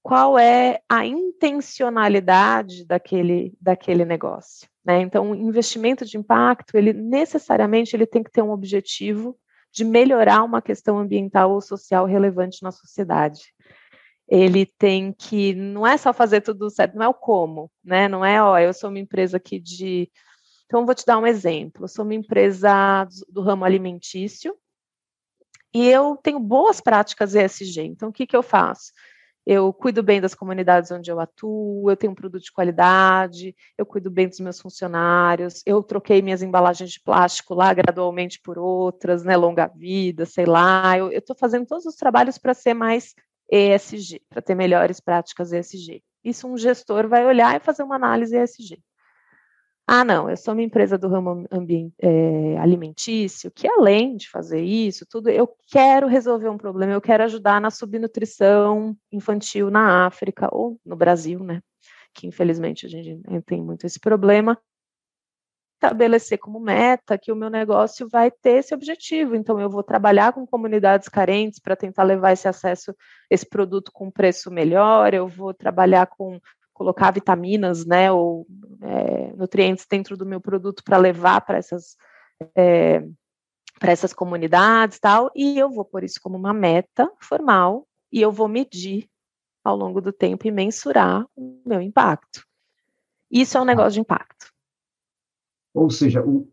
qual é a intencionalidade daquele, daquele negócio. Né? Então, o investimento de impacto, ele necessariamente ele tem que ter um objetivo de melhorar uma questão ambiental ou social relevante na sociedade. Ele tem que, não é só fazer tudo certo, não é o como, né? Não é, ó, eu sou uma empresa aqui de. Então, vou te dar um exemplo. Eu sou uma empresa do ramo alimentício, e eu tenho boas práticas ESG. Então, o que, que eu faço? Eu cuido bem das comunidades onde eu atuo, eu tenho um produto de qualidade, eu cuido bem dos meus funcionários, eu troquei minhas embalagens de plástico lá gradualmente por outras, né, longa vida, sei lá. Eu estou fazendo todos os trabalhos para ser mais ESG, para ter melhores práticas ESG. Isso um gestor vai olhar e fazer uma análise ESG. Ah, não, eu sou uma empresa do ramo é, alimentício, que além de fazer isso, tudo, eu quero resolver um problema, eu quero ajudar na subnutrição infantil na África ou no Brasil, né? Que infelizmente a gente tem muito esse problema. Estabelecer como meta que o meu negócio vai ter esse objetivo. Então, eu vou trabalhar com comunidades carentes para tentar levar esse acesso, esse produto com preço melhor, eu vou trabalhar com colocar vitaminas, né, ou é, nutrientes dentro do meu produto para levar para essas é, para essas comunidades tal, e eu vou pôr isso como uma meta formal e eu vou medir ao longo do tempo e mensurar o meu impacto. Isso é um negócio de impacto. Ou seja, o,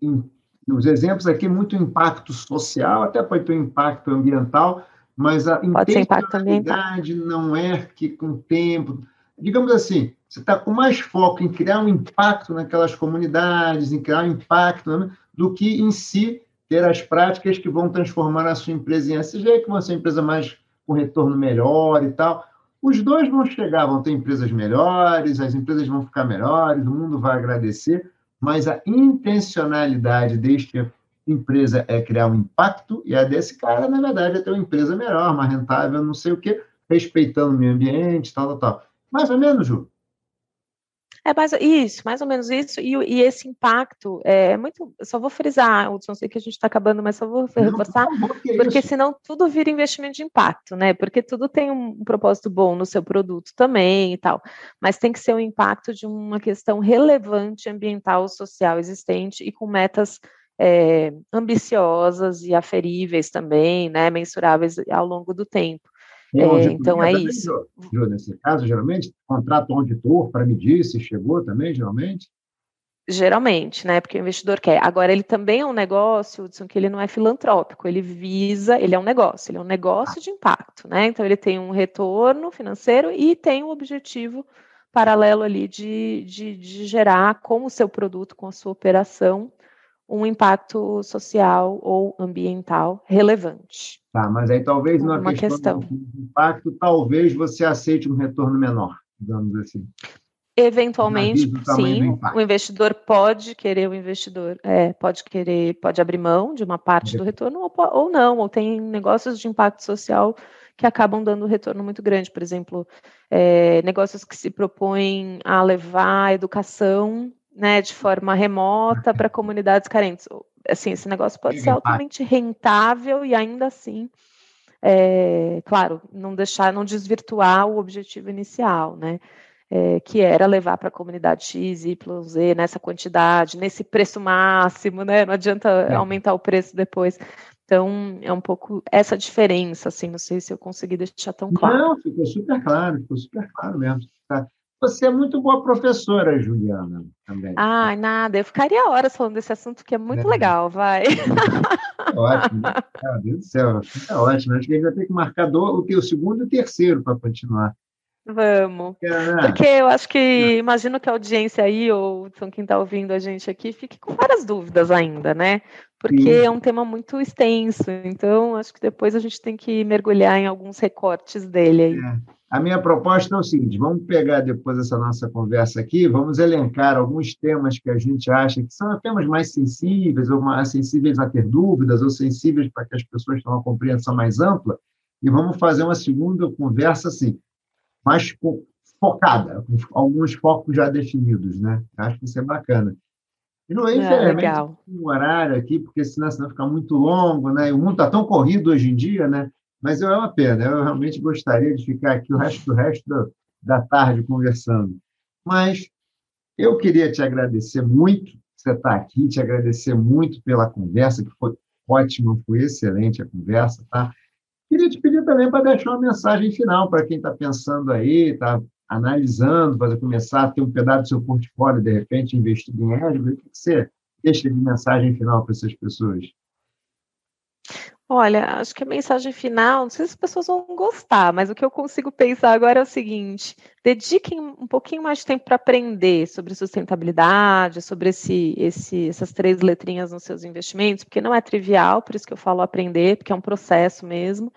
os exemplos aqui, muito impacto social, até pode ter um impacto ambiental, mas a intencionalidade não é que com o tempo. Digamos assim, você está com mais foco em criar um impacto naquelas comunidades, em criar um impacto, né, do que em si ter as práticas que vão transformar a sua empresa em SG, que vão ser empresa mais com retorno melhor e tal. Os dois vão chegar, vão ter empresas melhores, as empresas vão ficar melhores, o mundo vai agradecer, mas a intencionalidade deste empresa é criar um impacto e a desse cara, na verdade, é ter uma empresa melhor, mais rentável, não sei o quê, respeitando o meio ambiente, tal, tal, tal. Mais ou menos, Ju. É mais, isso, mais ou menos isso, e, e esse impacto é muito. Só vou frisar, Hudson, sei que a gente está acabando, mas só vou reforçar, porque senão tudo vira investimento de impacto, né? Porque tudo tem um, um propósito bom no seu produto também e tal, mas tem que ser o um impacto de uma questão relevante ambiental, social existente e com metas é, ambiciosas e aferíveis também, né? Mensuráveis ao longo do tempo. É, então é isso. nesse caso, geralmente, contrata um auditor para medir se chegou também, geralmente? Geralmente, né? Porque o investidor quer. Agora, ele também é um negócio, Hudson, que ele não é filantrópico, ele visa, ele é um negócio, ele é um negócio de impacto, né? Então, ele tem um retorno financeiro e tem um objetivo paralelo ali de, de, de gerar com o seu produto, com a sua operação, um impacto social ou ambiental relevante. Tá, mas aí talvez na uma questão, questão. do impacto, talvez você aceite um retorno menor, digamos assim. Eventualmente, sim, o investidor pode querer, o investidor é, pode querer, pode abrir mão de uma parte do retorno ou, ou não, ou tem negócios de impacto social que acabam dando um retorno muito grande, por exemplo, é, negócios que se propõem a levar a educação né, de forma remota para comunidades carentes. Assim, esse negócio pode ser altamente rentável e ainda assim, é, claro, não deixar, não desvirtuar o objetivo inicial, né? É, que era levar para a comunidade X, Y, Z, nessa quantidade, nesse preço máximo, né? Não adianta é. aumentar o preço depois. Então, é um pouco essa diferença, assim, não sei se eu consegui deixar tão claro. Não, ficou super claro, ficou super claro mesmo. Tá. Você é muito boa professora, Juliana, também. Ah, nada. Eu ficaria horas falando desse assunto que é muito é. legal, vai. É ótimo. Meu Deus do céu, é ótimo. Acho que a gente vai ter que marcar do, o, o segundo e o terceiro para continuar. Vamos. É. Porque eu acho que, imagino que a audiência aí, ou quem está ouvindo a gente aqui, fique com várias dúvidas ainda, né? Porque Sim. é um tema muito extenso, então acho que depois a gente tem que mergulhar em alguns recortes dele aí. É. A minha proposta é o seguinte: vamos pegar depois essa nossa conversa aqui, vamos elencar alguns temas que a gente acha que são temas mais sensíveis, ou mais sensíveis a ter dúvidas, ou sensíveis para que as pessoas tenham uma compreensão mais ampla, e vamos fazer uma segunda conversa assim, mais focada, com alguns focos já definidos, né? Acho que isso é bacana. E não é, infelizmente, um horário aqui, porque senão, senão fica muito longo, né? O mundo está tão corrido hoje em dia, né? Mas é uma pena, eu realmente gostaria de ficar aqui o resto do resto da tarde conversando. Mas eu queria te agradecer muito você estar aqui, te agradecer muito pela conversa, que foi ótima, foi excelente a conversa, tá? Queria te pedir também para deixar uma mensagem final para quem está pensando aí, está analisando, para começar a ter um pedaço do seu portfólio, de repente, investido em álgebra, o que você deixa de mensagem final para essas pessoas? Olha, acho que a mensagem final, não sei se as pessoas vão gostar, mas o que eu consigo pensar agora é o seguinte: dediquem um pouquinho mais de tempo para aprender sobre sustentabilidade, sobre esse, esse, essas três letrinhas nos seus investimentos, porque não é trivial, por isso que eu falo aprender, porque é um processo mesmo.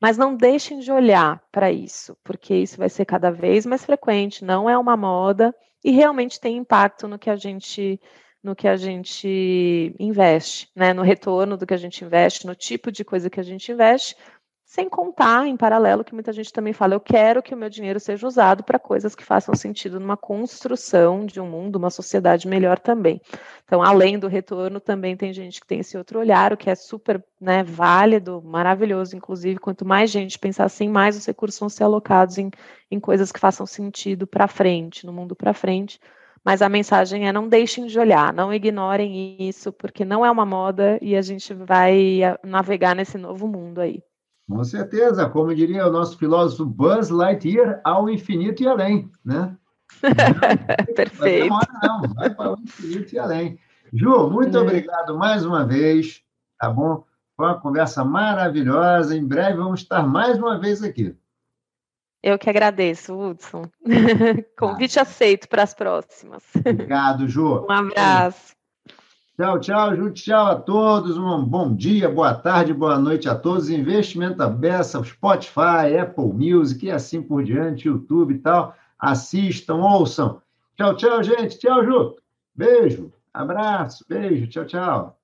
Mas não deixem de olhar para isso, porque isso vai ser cada vez mais frequente, não é uma moda e realmente tem impacto no que a gente no que a gente investe, né? No retorno do que a gente investe, no tipo de coisa que a gente investe, sem contar, em paralelo, que muita gente também fala, eu quero que o meu dinheiro seja usado para coisas que façam sentido numa construção de um mundo, uma sociedade melhor também. Então, além do retorno, também tem gente que tem esse outro olhar, o que é super né, válido, maravilhoso, inclusive, quanto mais gente pensar assim, mais os recursos vão ser alocados em, em coisas que façam sentido para frente, no mundo para frente, mas a mensagem é não deixem de olhar, não ignorem isso, porque não é uma moda e a gente vai navegar nesse novo mundo aí. Com certeza, como diria o nosso filósofo Buzz Lightyear, ao infinito e além, né? Perfeito. Não, não, vai para o infinito e além. Ju, muito é. obrigado mais uma vez, tá bom? Foi uma conversa maravilhosa. Em breve vamos estar mais uma vez aqui. Eu que agradeço, Hudson. Convite ah. aceito para as próximas. Obrigado, Ju. Um abraço. Tchau, tchau, Ju. Tchau a todos. Um bom dia, boa tarde, boa noite a todos. Investimento Abessa, Spotify, Apple Music e assim por diante, YouTube e tal. Assistam, ouçam. Tchau, tchau, gente. Tchau, Ju. Beijo, abraço, beijo. Tchau, tchau.